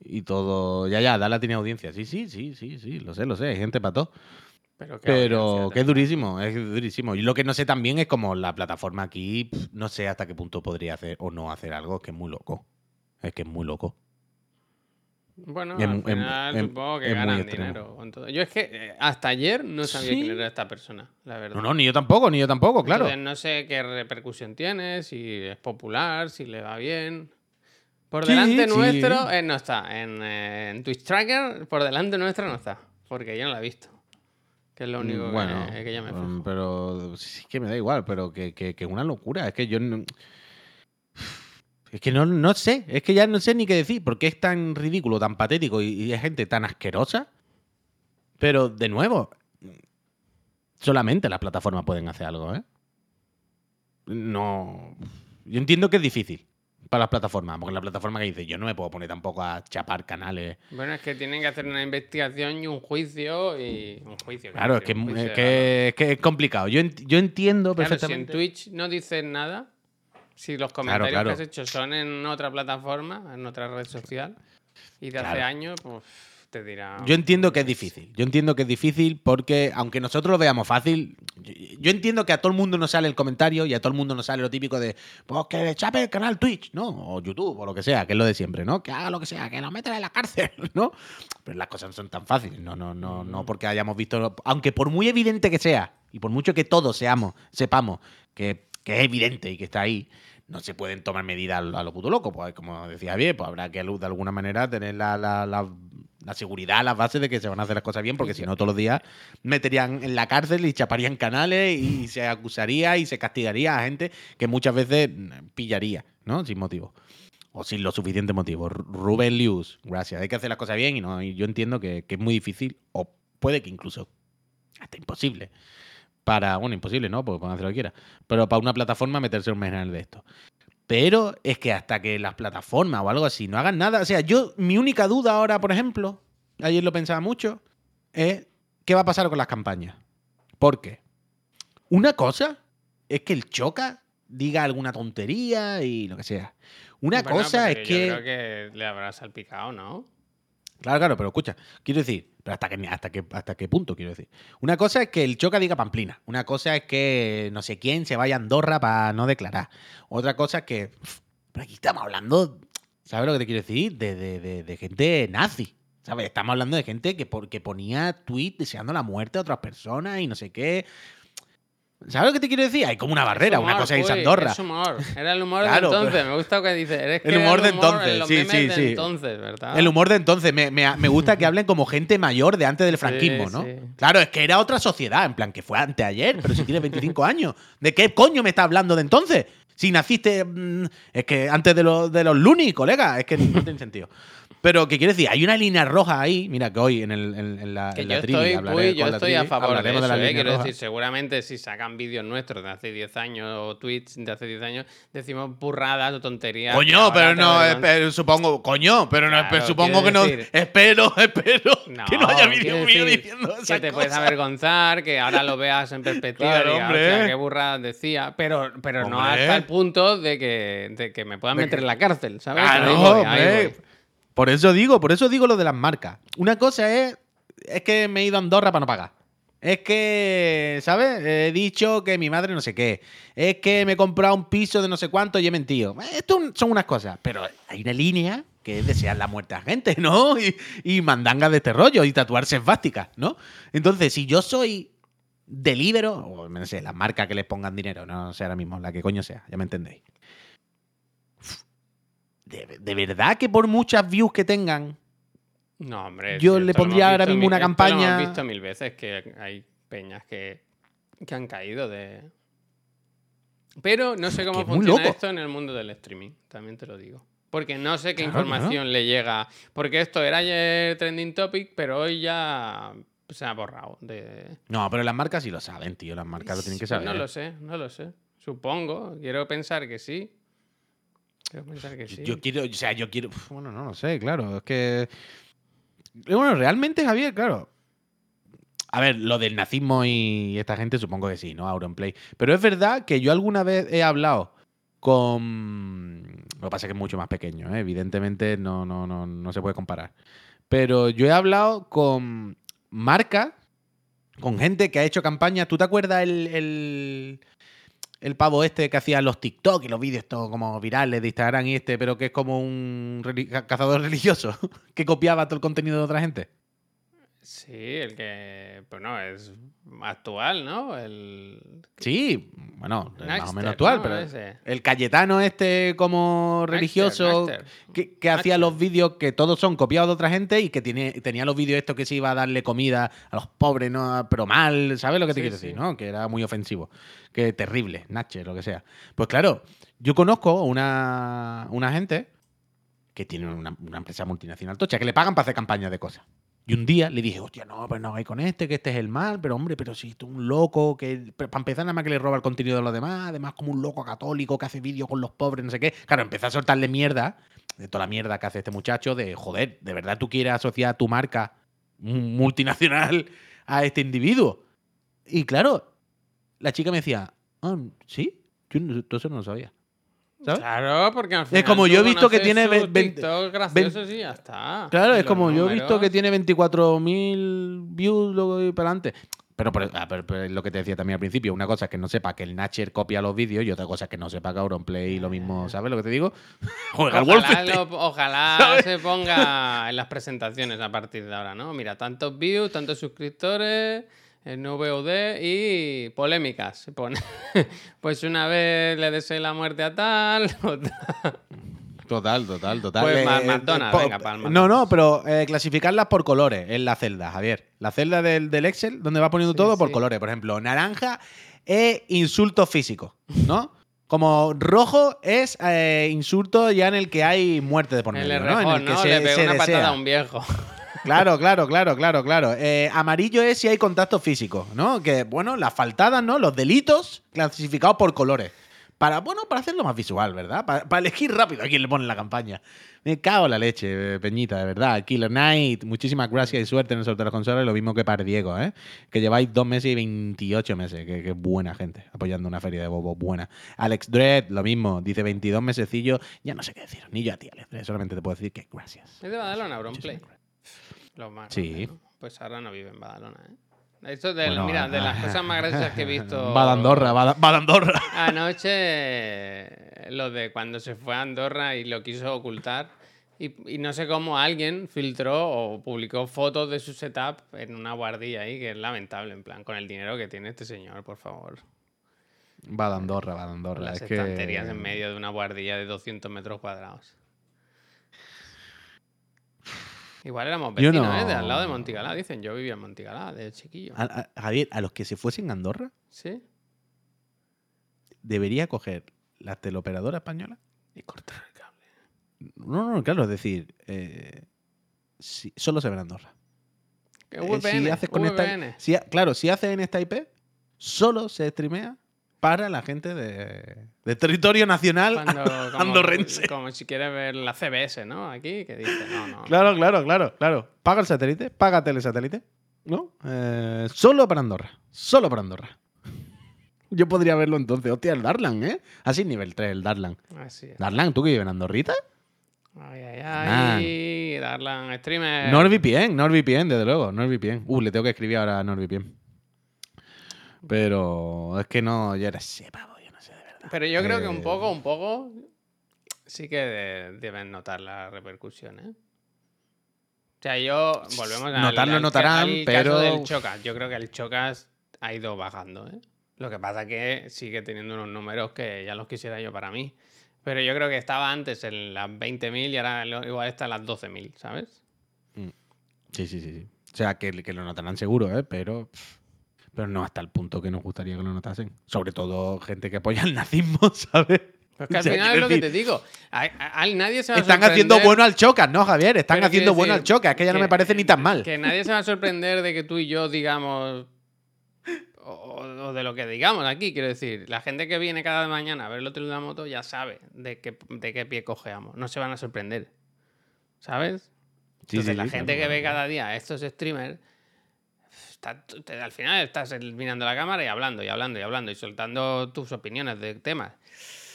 Y todo. Ya, ya, Dala tiene audiencia. Sí, sí, sí, sí, sí. Lo sé, lo sé. Hay gente para todo. Pero, que es durísimo, es durísimo. Y lo que no sé también es como la plataforma aquí, no sé hasta qué punto podría hacer o no hacer algo, es que es muy loco. Es que es muy loco. Bueno, Es al final es- supongo que ganan dinero con todo. Yo es que eh, hasta ayer no sabía Sí. quién era esta persona, la verdad. No, no, ni yo tampoco, ni yo tampoco, claro. Entonces, no sé qué repercusión tiene, si es popular, si le va bien. Por Sí, delante sí. nuestro eh, no está. En, eh, en Twitch Tracker, por delante nuestro no está. Porque yo no la he visto. Que es lo único que- bueno, que, ya me mm, fijo. pero sí que me da igual, pero que, que, que es una locura. Es que yo no, es que no, no sé, es que ya no sé ni qué decir, porque es tan ridículo, tan patético y, y hay gente tan asquerosa. Pero de nuevo, solamente las plataformas pueden hacer algo, ¿eh? No. Yo entiendo que es difícil para las plataformas, porque la plataforma que dice, yo no me puedo poner tampoco a chapar canales. Bueno, es que tienen que hacer una investigación y un juicio y. Un juicio. Claro, es que, es, que, es que es complicado. Yo, ent- yo entiendo Claro, si en perfectamente. Twitch no dices nada, si los comentarios claro. que has hecho son en otra plataforma, en otra red social, y de hace años, pues te dirá. Yo entiendo que es difícil. Yo entiendo que es difícil porque, aunque nosotros lo veamos fácil, yo, yo entiendo que a todo el mundo nos sale el comentario y a todo el mundo nos sale lo típico de, pues que le chape el canal Twitch, ¿no? O YouTube, o lo que sea, que es lo de siempre, ¿no? Que haga lo que sea, que lo metan en la cárcel, ¿no? Pero las cosas no son tan fáciles, no, no, no, no porque hayamos visto, aunque por muy evidente que sea, y por mucho que todos seamos, sepamos que, que es evidente y que está ahí, no se pueden tomar medidas a lo, puto loco. Pues como decía bien, pues habrá que de alguna manera tener la, la, la- la seguridad, las bases de que se van a hacer las cosas bien, porque si no todos los días meterían en la cárcel y chaparían canales y se acusaría y se castigaría a gente que muchas veces mm, pillaría, ¿no? Sin motivo. O sin lo suficiente motivo. Ru- Rubén Lius, gracias. Hay que hacer las cosas bien y no. Y yo entiendo que, que es muy difícil, o puede que incluso hasta imposible. Para, bueno, imposible, ¿no? Porque pueden hacer lo que quieran. Pero para una plataforma meterse un menal de esto. Pero es que hasta que las plataformas o algo así no hagan nada. O sea, yo, mi única duda ahora, por ejemplo, ayer lo pensaba mucho, es qué va a pasar con las campañas. Porque una cosa es que el choca diga alguna tontería y lo que sea. Una Bueno, cosa es que. Yo creo que le habrá salpicado, ¿no? Claro, claro, pero escucha, quiero decir, pero hasta qué, hasta qué, hasta qué punto quiero decir. Una cosa es que el Choca diga Pamplina, una cosa es que no sé quién se vaya a Andorra para no declarar. Otra cosa es que, pero aquí estamos hablando, ¿sabes lo que te quiero decir? De, de- de- de gente nazi, ¿sabes? Estamos hablando de gente que, por- que ponía tweets deseando la muerte a otras personas y no sé qué. ¿Sabes lo que te quiero decir? Hay como una barrera, Es una cosa es uy, Andorra. Es humor. Era el humor Claro, de entonces. Me gusta lo que dices. Eres que El humor de entonces, en los sí, memes sí, de sí. entonces, ¿verdad? El humor de entonces. Me, me- me gusta que hablen como gente mayor de antes del Sí, franquismo, ¿no? sí. Claro, es que era otra sociedad, en plan, que fue anteayer, pero si tienes 25 años. ¿De qué coño me estás hablando de entonces? Si naciste. mm, es que antes de los, de los Looney, colega. Es que no tiene sentido. Pero, ¿qué quiere decir? Hay una línea roja ahí. Mira, que hoy en, el, en, en la, Que en yo la estoy, Puy, con yo estoy a favor de la ¿eh? Quiero roja. decir, seguramente si sacan vídeos nuestros de hace 10 años o tweets de hace 10 años, decimos burradas o tonterías. que Coño, pero no, espero, supongo, coño, pero no, Claro, supongo que no, espero, espero que no haya vídeo mío diciendo que esas te puedes avergonzar, que ahora lo veas en perspectiva, Claro, digas, hombre. "Hostia, qué burradas decía, pero, pero no hasta el punto de que, de que me puedan meter que- en la cárcel, ¿sabes? Claro, hombre. Por eso digo, por eso digo lo de las marcas. Una cosa es, es que me he ido a Andorra para no pagar. Es que, ¿sabes? He dicho que mi madre no sé qué. Es que me he comprado un piso de no sé cuánto y he mentido. Esto son unas cosas. Pero hay una línea que es desear la muerte a gente, ¿no? Y, y mandangas de este rollo y tatuarse esvásticas, ¿no? Entonces, si yo soy delibero, o no sé, las marcas que les pongan dinero, no sé ahora mismo, la que coño sea, ya me entendéis. De, de verdad que por muchas views que tengan, No, hombre. Yo le pondría ahora mismo mil- una esto Lo campaña- hemos visto mil veces que hay peñas que, que han caído de. Pero no sé cómo es funciona esto en el mundo del streaming, también te lo digo. Porque no sé qué Claro, información le llega. Porque esto era ayer trending topic, pero hoy ya se ha borrado. De... No, pero las marcas sí lo saben, tío. Las marcas lo tienen que Pues saber. No lo sé, no lo sé. Supongo. Quiero pensar que sí. Quiero pensar que sí. Yo quiero, o sea, yo quiero. Bueno, no lo sé, claro. Es que. Bueno, realmente, Javier, claro. A ver, lo del nazismo y esta gente supongo que sí, ¿no? Auronplay. Pero es verdad que yo alguna vez he hablado con. Lo que pasa es que es mucho más pequeño, ¿eh? Evidentemente no, no, no, no se puede comparar. Pero yo he hablado con marcas, con gente que ha hecho campañas. ¿Tú te acuerdas el, el, el pavo este que hacía los TikTok y los vídeos estos como virales de Instagram y este, pero que es como un cazador religioso que copiaba todo el contenido de otra gente? Sí, el que. Pues no, es actual, ¿no? El. Sí, bueno, más o menos actual, ¿no? pero Ese. el Cayetano este como religioso Naxter. que, que hacía los vídeos que todos son copiados de otra gente y que tiene, tenía los vídeos estos que se iba a darle comida a los pobres, ¿no? pero mal, ¿sabes lo que te Sí, quiero sí. decir? ¿no? Que era muy ofensivo, que terrible, Nacher, lo que sea. Pues claro, yo conozco una, una gente que tiene una, una empresa multinacional tocha, que le pagan para hacer campañas de cosas. Y un día le dije, hostia, no, pues no hagáis con este, que este es el mal, pero hombre, pero si tú un loco, que para empezar nada más que le roba el contenido de los demás, además como un loco católico que hace vídeos con los pobres, no sé qué. Claro, empecé a soltarle mierda, de toda la mierda que hace este muchacho, de joder, ¿de verdad tú quieres asociar tu marca multinacional a este individuo? Y claro, la chica me decía, ah, ¿sí? Yo todo eso no lo sabía. ¿Sabes? Claro, porque al final como tú yo he visto que tiene sus ve- veinte- TikToks graciosos y ya está. Claro, Y es como yo he visto que tiene 24.000 views luego y para adelante. Pero, ah, pero- pero es lo que te decía también al principio. Una cosa es que no sepa que el Natcher copia los vídeos y otra cosa es que no sepa que Auronplay lo mismo, ¿sabes lo que te digo? Juega al Ojalá, Wolfenstein. lo- ojalá ¿Sabes? se ponga en las presentaciones a partir de ahora, ¿no? Mira, tantos views, tantos suscriptores, el VOD y polémicas. Se pone. pues una vez le deseé la muerte a tal, otra- Total, total, total. Pues Eh, Ma- eh, McDonald's, po- venga, el No, no, pero eh, clasificarlas por colores en la celda, Javier. La celda del, del Excel, donde va poniendo Sí, todo por colores. Por ejemplo, naranja es insulto físico, ¿no? Como rojo es eh, insulto ya en el que hay muerte de por el ¿no? En el que ¿no? se, Le pegó se una patada desea. a un viejo. Claro, claro, claro, claro, claro. Eh, amarillo es si hay contacto físico, ¿no? Que, bueno, las faltadas, ¿no? Los delitos clasificados por colores. Para, bueno, para hacerlo más visual, ¿verdad? Para, para elegir rápido a quién le pone la campaña. Me cago en la leche, Peñita, de verdad. Killer Knight, muchísimas gracias y suerte en el sorteo de las consolas. Lo mismo que para Diego, ¿eh? Que lleváis dos meses y 28 meses. Que, que buena gente, apoyando una feria de bobos buena. Alex Dredd, lo mismo. Dice 22 mesecillos. Ya no sé qué decir. Ni yo a ti, Alex Dredd. Solamente te puedo decir que gracias. Es de Badalona, Auronplay. Lo más Sí. ¿no? Pues ahora no vive en Badalona, ¿eh? Esto de, Bueno, mira, de las ah, cosas más graciosas que he visto. Va de Andorra, va de- Andorra. Anoche, lo de cuando se fue a Andorra y lo quiso ocultar. Y, y no sé cómo alguien filtró o publicó fotos de su setup en una guardilla ahí, que es lamentable, en plan, con el dinero que tiene este señor, por favor. Va de Andorra, va de Andorra. las Es que... estanterías en medio de una guardilla de 200 metros cuadrados. Igual éramos Yo vecinos, no- ¿eh? De al lado de Montigalá, dicen. Yo vivía en Montigalá, de chiquillo. A- a- Javier, a los que se fuesen a Andorra, ¿Sí? debería coger la teleoperadora española. Y cortar el cable. No, no, claro, es decir, eh, si- solo se ve en Andorra. Que Eh, VPN, si haces con esta- si claro, si haces en esta IP, solo se streamea para la gente de, de territorio nacional Cuando, como, andorrense. como si quieres ver la CBS, ¿no? Aquí, que dice, no, no. Claro, claro, claro, claro. Paga el satélite, paga telesatélite, ¿no? Eh, solo para Andorra, solo para Andorra. Yo podría verlo entonces. Hostia, el Darlan, ¿eh? Así nivel 3, el Darlan. Así es. Darlan, ¿tú que vives en Andorrita? Ay, ay, ay. Darlan, streamer. NordVPN, NordVPN, desde luego, NordVPN. Uh, le tengo que escribir ahora a NordVPN. Pero es que no, yo era sé, pavo, yo no sé de verdad. Pero yo creo que un Eh, poco, un poco, sí que de- deben notar la repercusión, ¿eh? O sea, yo, volvemos a Notarlo al, notarán, al pero- caso del Chocas. Yo creo que el Chocas ha ido bajando, ¿eh? Lo que pasa que sigue teniendo unos números que ya los quisiera yo para mí. Pero yo creo que estaba antes en las 20.000 y ahora igual está en las 12.000, ¿sabes? Sí, sí, sí, sí. O sea, que, que lo notarán seguro, ¿eh? Pero, pff, pero no hasta el punto que nos gustaría que lo notasen. Sobre todo gente que apoya el nazismo, ¿sabes? Pues que al O sea, final es lo que te digo. A, a- a nadie se va a Están haciendo bueno al Chocas, ¿no, Javier? Están Pero haciendo bueno al Chocas, que ya no me parece ni tan mal. Que nadie se va a sorprender de que tú y yo digamos. O, o de lo que digamos aquí, quiero decir. La gente que viene cada mañana a ver el otro de la moto ya sabe de qué, de qué pie cojeamos. No se van a sorprender. ¿Sabes? Entonces, sí, la sí, gente que ve cada día a estos streamers. Está- te- al final estás mirando la cámara y hablando y hablando y hablando y soltando tus opiniones de temas.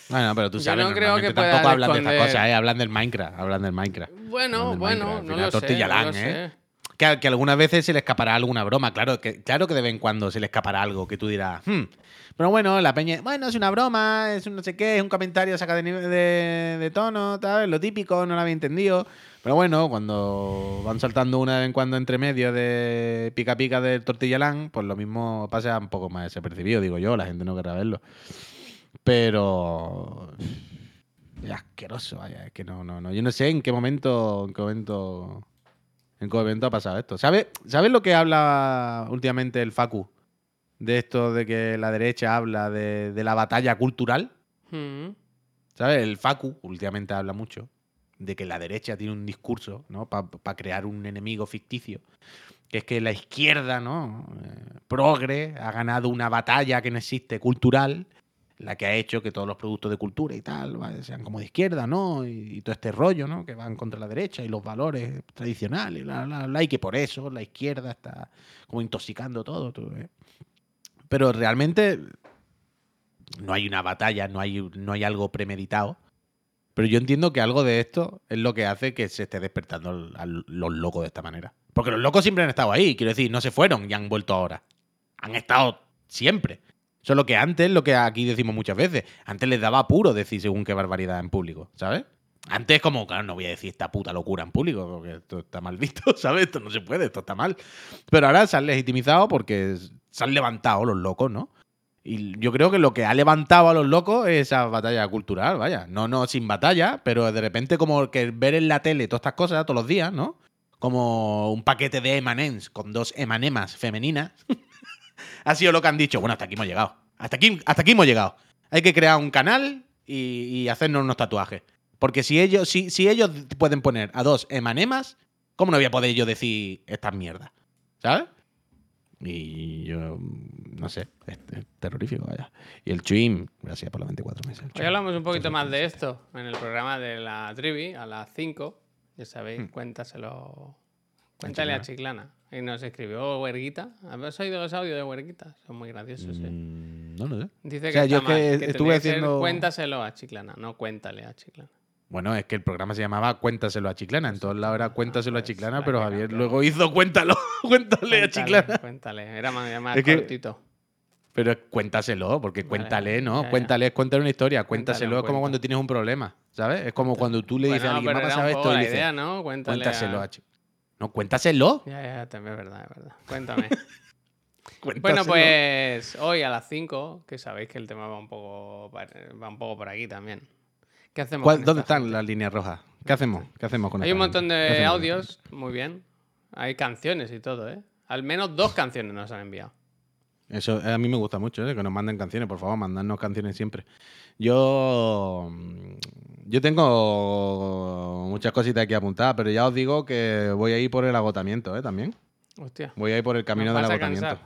Bueno, pero tú Yo sabes, no creo que tampoco hablan de estas cosas, ¿eh? Hablan del Minecraft, hablan del Minecraft. Bueno, Hablan del bueno, Minecraft, no lo sé. tortilla no lo ¿eh? sé. Que, algunas veces se le escapará alguna broma, claro que, claro que de vez en cuando se le escapará algo que tú dirás, "Hmm". pero bueno, la peña, bueno, es una broma, es un no sé qué, es un comentario saca de, de, de tono, tal, lo típico, no lo había entendido. Pero bueno, cuando van saltando una vez en cuando entre medio de pica pica del tortillalán, pues lo mismo pasa un poco más desapercibido, digo yo, la gente no querrá verlo. Pero es asqueroso, vaya, es que no, no, no. Yo no sé en qué momento, en qué momento, en qué momento ha pasado esto. ¿Sabes ¿Sabes lo que habla últimamente el Facu? De esto de que la derecha habla de, de la batalla cultural. Mm. ¿Sabes? El Facu últimamente habla mucho de que la derecha tiene un discurso, ¿no? Para crear un enemigo ficticio. Que es que la izquierda, ¿no? Eh, progre ha ganado una batalla que no existe cultural, la que ha hecho que todos los productos de cultura y tal sean como de izquierda, ¿no? Y, todo este rollo, ¿no? Que van contra la derecha y los valores tradicionales, bla, bla, y que por eso la izquierda está como intoxicando todo. ves. Pero realmente no hay una batalla, no hay, no hay algo premeditado. Pero yo entiendo que algo de esto es lo que hace que se esté despertando a los locos de esta manera. Porque los locos siempre han estado ahí, quiero decir, no se fueron y han vuelto ahora. Han estado siempre. Solo que antes, lo que aquí decimos muchas veces, antes les daba apuro decir según qué barbaridad en público, ¿sabes? Antes como, claro, no voy a decir esta puta locura en público, porque esto está mal visto, ¿sabes? Esto no se puede, esto está mal. Pero ahora se han legitimizado porque se han levantado los locos, ¿no? Y yo creo que lo que ha levantado a los locos es esa batalla cultural, vaya. No, no sin batalla, pero de repente como que ver en la tele todas estas cosas todos los días, ¿no? Como un paquete de emanems con dos emanemas femeninas. ha sido lo que han dicho. Bueno, hasta aquí hemos llegado. Hasta aquí, hasta aquí hemos llegado. Hay que crear un canal y, y hacernos unos tatuajes. Porque si ellos, si, si ellos pueden poner a dos emanemas, ¿cómo no voy a poder yo decir estas mierdas? ¿Sabes? Y yo, no sé, es, es terrorífico, vaya. Y el Chuim, gracias por los 24 meses. Hoy hablamos un poquito más de esto en el programa de la Trivi a las 5. Ya sabéis, Hmm. cuéntaselo. Cuéntale a Chiclana. Y nos escribió Huerguita. ¿Habéis oído los audios de Huerguita? Son muy graciosos, ¿eh? Mm, no lo sé. Dice O sea, que, yo está que mal, que estuve que ser haciendo- Cuéntaselo a Chiclana, no cuéntale a Chiclana. Bueno, es que el programa se llamaba Cuéntaselo a Chiclana. En todos lados era Cuéntaselo a pues, Chiclana, la pero Javier luego hizo Cuéntalo, Cuéntale a Chiclana. Cuéntale, era más, más Es que- cortito. Pero cuéntaselo, porque Vale, cuéntale, ¿no? ya, ya. Cuéntale es contar una historia. Cuéntaselo es como cuando tienes un problema, ¿sabes? Es como cuando tú le dices Bueno, a alguien, me ha pasado esto, y le dices, ¿no? Cuéntale cuéntaselo a- a Chiclana. No, cuéntaselo. Ya, ya, también es verdad, es verdad. Cuéntame. Bueno, pues hoy a las 5, que sabéis que el tema va un poco, va un poco por aquí también. ¿Qué hacemos? ¿Cuál- con ¿Dónde esta están gente? las líneas rojas? ¿Qué hacemos? ¿Qué hacemos con Hay un montón de audios, muy bien. Hay canciones y todo, ¿eh? Al menos dos canciones nos han enviado. Eso a mí me gusta mucho, ¿eh? que nos manden canciones, por favor, mandadnos canciones siempre. Yo mm, yo tengo muchas cositas que apuntar, pero ya os digo que voy a ir por el agotamiento, ¿eh? También. Hostia. Voy a ir por el camino ¿Nos del agotamiento. cansar?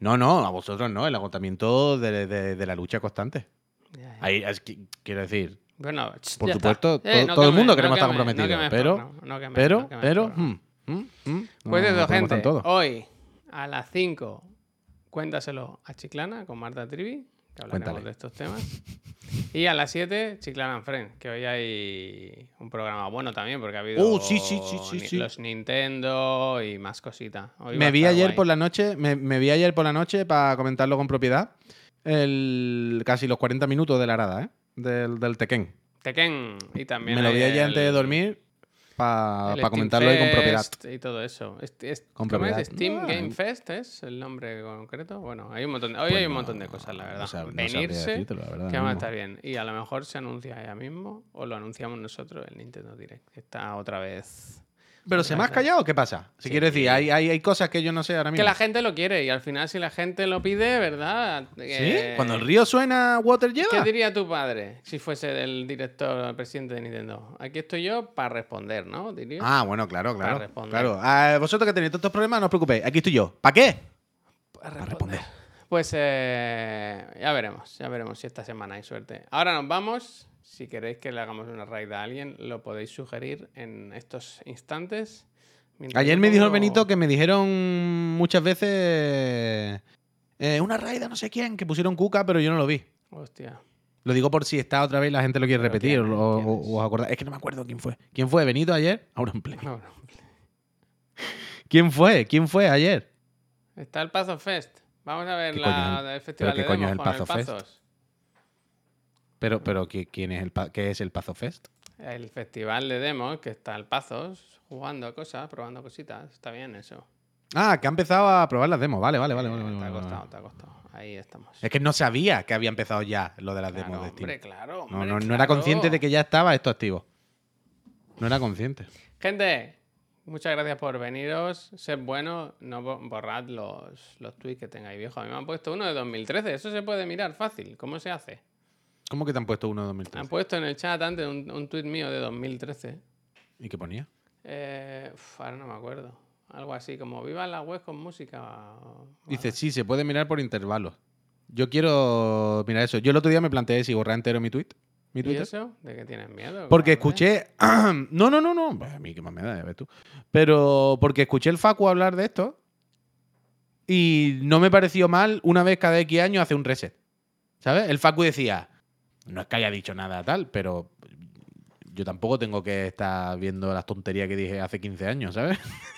No, no, a vosotros no, el agotamiento de, de- de la lucha constante. Ya, ya. Ahí, es que- quiero decir, Bueno, Por supuesto. Eh, todo- no todo el mundo queremos estar quemes, no comprometidos, quemes pero- no pero, pero, porno. mm, mm, mm, Pues eso, gente. Hoy a las 5, cuéntaselo a Chiclana con Marta Trivi, que hablaremos Cuéntale. de estos temas. Y a las 7, Chiclana and Friends, que hoy hay un programa bueno también, porque ha habido Uh, sí, sí, sí, los Nintendo y más cositas. Me vi ayer guay. por la noche, me, me vi ayer por la noche para comentarlo con propiedad. El, casi los 40 minutos de la arada, ¿eh? Del, del Tekken. Tekken y también Me lo vi ayer el- antes de dormir para Steam comentarlo ahí con propiedad. Fest Y todo eso. Este- es- Con ¿cómo es? propiedad. Steam Ah, Game Fest es el nombre concreto. Bueno, hay un montón de, hoy Pues hay un no, montón de cosas, la verdad. no no Venirse, decírtelo, la verdad, que va a estar bien. Y a lo mejor se anuncia ya mismo o lo anunciamos nosotros el Nintendo Direct. Está otra vez. ¿Pero se me has callado o qué pasa? Si Sí. quiero decir, hay, hay, hay cosas que yo no sé ahora mismo. Que la gente lo quiere y al final si la gente lo pide, ¿verdad? ¿Sí? Eh, Cuando el río suena, Water ¿Qué lleva. diría tu padre si fuese el director, el presidente de Nintendo? Aquí estoy yo para responder, ¿no? Diría. Ah, bueno, claro, claro. responder. claro. Ah, vosotros que tenéis estos problemas, no os preocupéis. Aquí estoy yo. ¿Para qué? Para responder. Pues eh, ya veremos, ya veremos si esta semana hay suerte. Ahora nos vamos. Si queréis que le hagamos una raid a alguien, lo podéis sugerir en estos instantes. Ayer me dijo el Benito que me dijeron muchas veces eh, una raida no sé quién, que pusieron cuca, pero yo no lo vi. Hostia. Lo digo por si está otra vez y la gente lo quiere repetir o, os acordáis. Es que no me acuerdo quién fue. ¿Quién fue? ¿Benito ayer? Ahora en play. No, no. ¿Quién fue? ¿Quién fue ayer? Está el Pazo Fest. Vamos a ver ¿Qué la coño del festival qué de coño demos es el Pazo Fest? Pazos. Pero, pero ¿qui- ¿quién es el qué es el Pazo Fest? El festival de demos que está el Pazos jugando cosas, probando cositas. Está bien eso. Ah, que ha empezado a probar las demos. Vale, vale, vale. vale, Eh, vale, te ha costado, vale. te ha costado. Ahí estamos. Es que no sabía que había empezado ya lo de las Claro, demos de Steam. hombre, claro. No, hombre, no, no era consciente de que ya estaba esto activo. No era consciente. Gente, muchas gracias por veniros. Sed buenos, no bo- borrad los, los tweets que tengáis viejos. A mí me han puesto uno de 2013. Eso se puede mirar fácil. ¿Cómo se hace? ¿Cómo que te han puesto uno de Han 2013? puesto en el chat antes un, un tweet mío de 2013. ¿Y qué ponía? Eh, uf, ahora no me acuerdo. Algo así como viva la web con música. o- Dice, sí, se puede mirar por intervalos. Yo quiero mirar eso. Yo el otro día me planteé si borrar entero mi tweet. Mi ¿Y Twitter. eso? ¿De qué tienes miedo? Porque ¿Cómo escuché. no, no, no, no. Pues a mí qué más me da, ya ves tú. Pero porque escuché el Facu hablar de esto. Y no me pareció mal una vez cada X años hacer un reset. ¿Sabes? El Facu decía. No es que haya dicho nada tal, pero yo tampoco tengo que estar viendo las tonterías que dije hace 15 años, ¿sabes?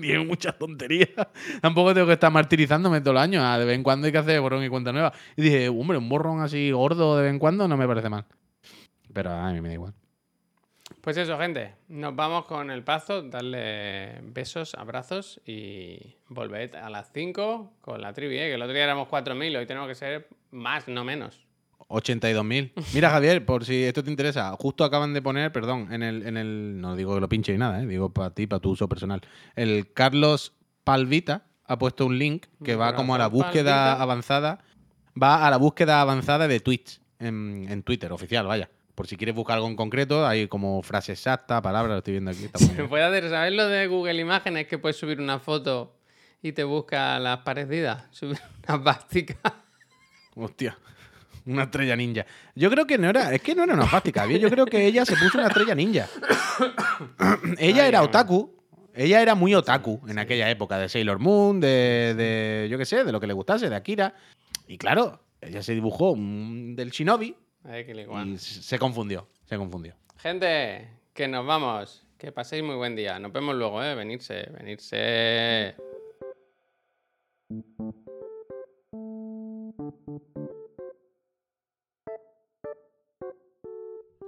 dije muchas tonterías. Tampoco tengo que estar martirizándome todos los años. Ah, de vez en cuando hay que hacer borrón y cuenta nueva. Y dije, hombre, un borrón así gordo de vez en cuando no me parece mal. Pero a mí me da igual. Pues eso, gente. Nos vamos con el pazo. Darle besos, abrazos y volved a las 5 con la trivi, ¿eh? que el otro día éramos 4.000. Hoy tenemos que ser más, no menos. 82.000. Mira, Javier, por si esto te interesa, justo acaban de poner, perdón, en el, en el no digo que lo pinche ni nada, ¿eh? digo para ti, para tu uso personal. El Carlos Palvita ha puesto un link que va como a la búsqueda avanzada, va a la búsqueda avanzada de tweets en, en Twitter, oficial, vaya. Por si quieres buscar algo en concreto, hay como frase exacta, palabra, lo estoy viendo aquí. está Se puede hacer, ¿sabes lo de Google Imágenes? Que puedes subir una foto y te busca las parecidas. Subir una plástica. Hostia. Una estrella ninja. Yo creo que no era. Es que no era una fástica. Yo creo que ella se puso una estrella ninja. ella Ay, era otaku. Ella era muy otaku en aquella época de Sailor Moon, de, de- Yo qué sé, de lo que le gustase, de Akira. Y claro, ella se dibujó un- del Shinobi Ay, y se confundió. Se confundió. Gente, que nos vamos. Que paséis muy buen día. Nos vemos luego, ¿eh? Venirse, venirse.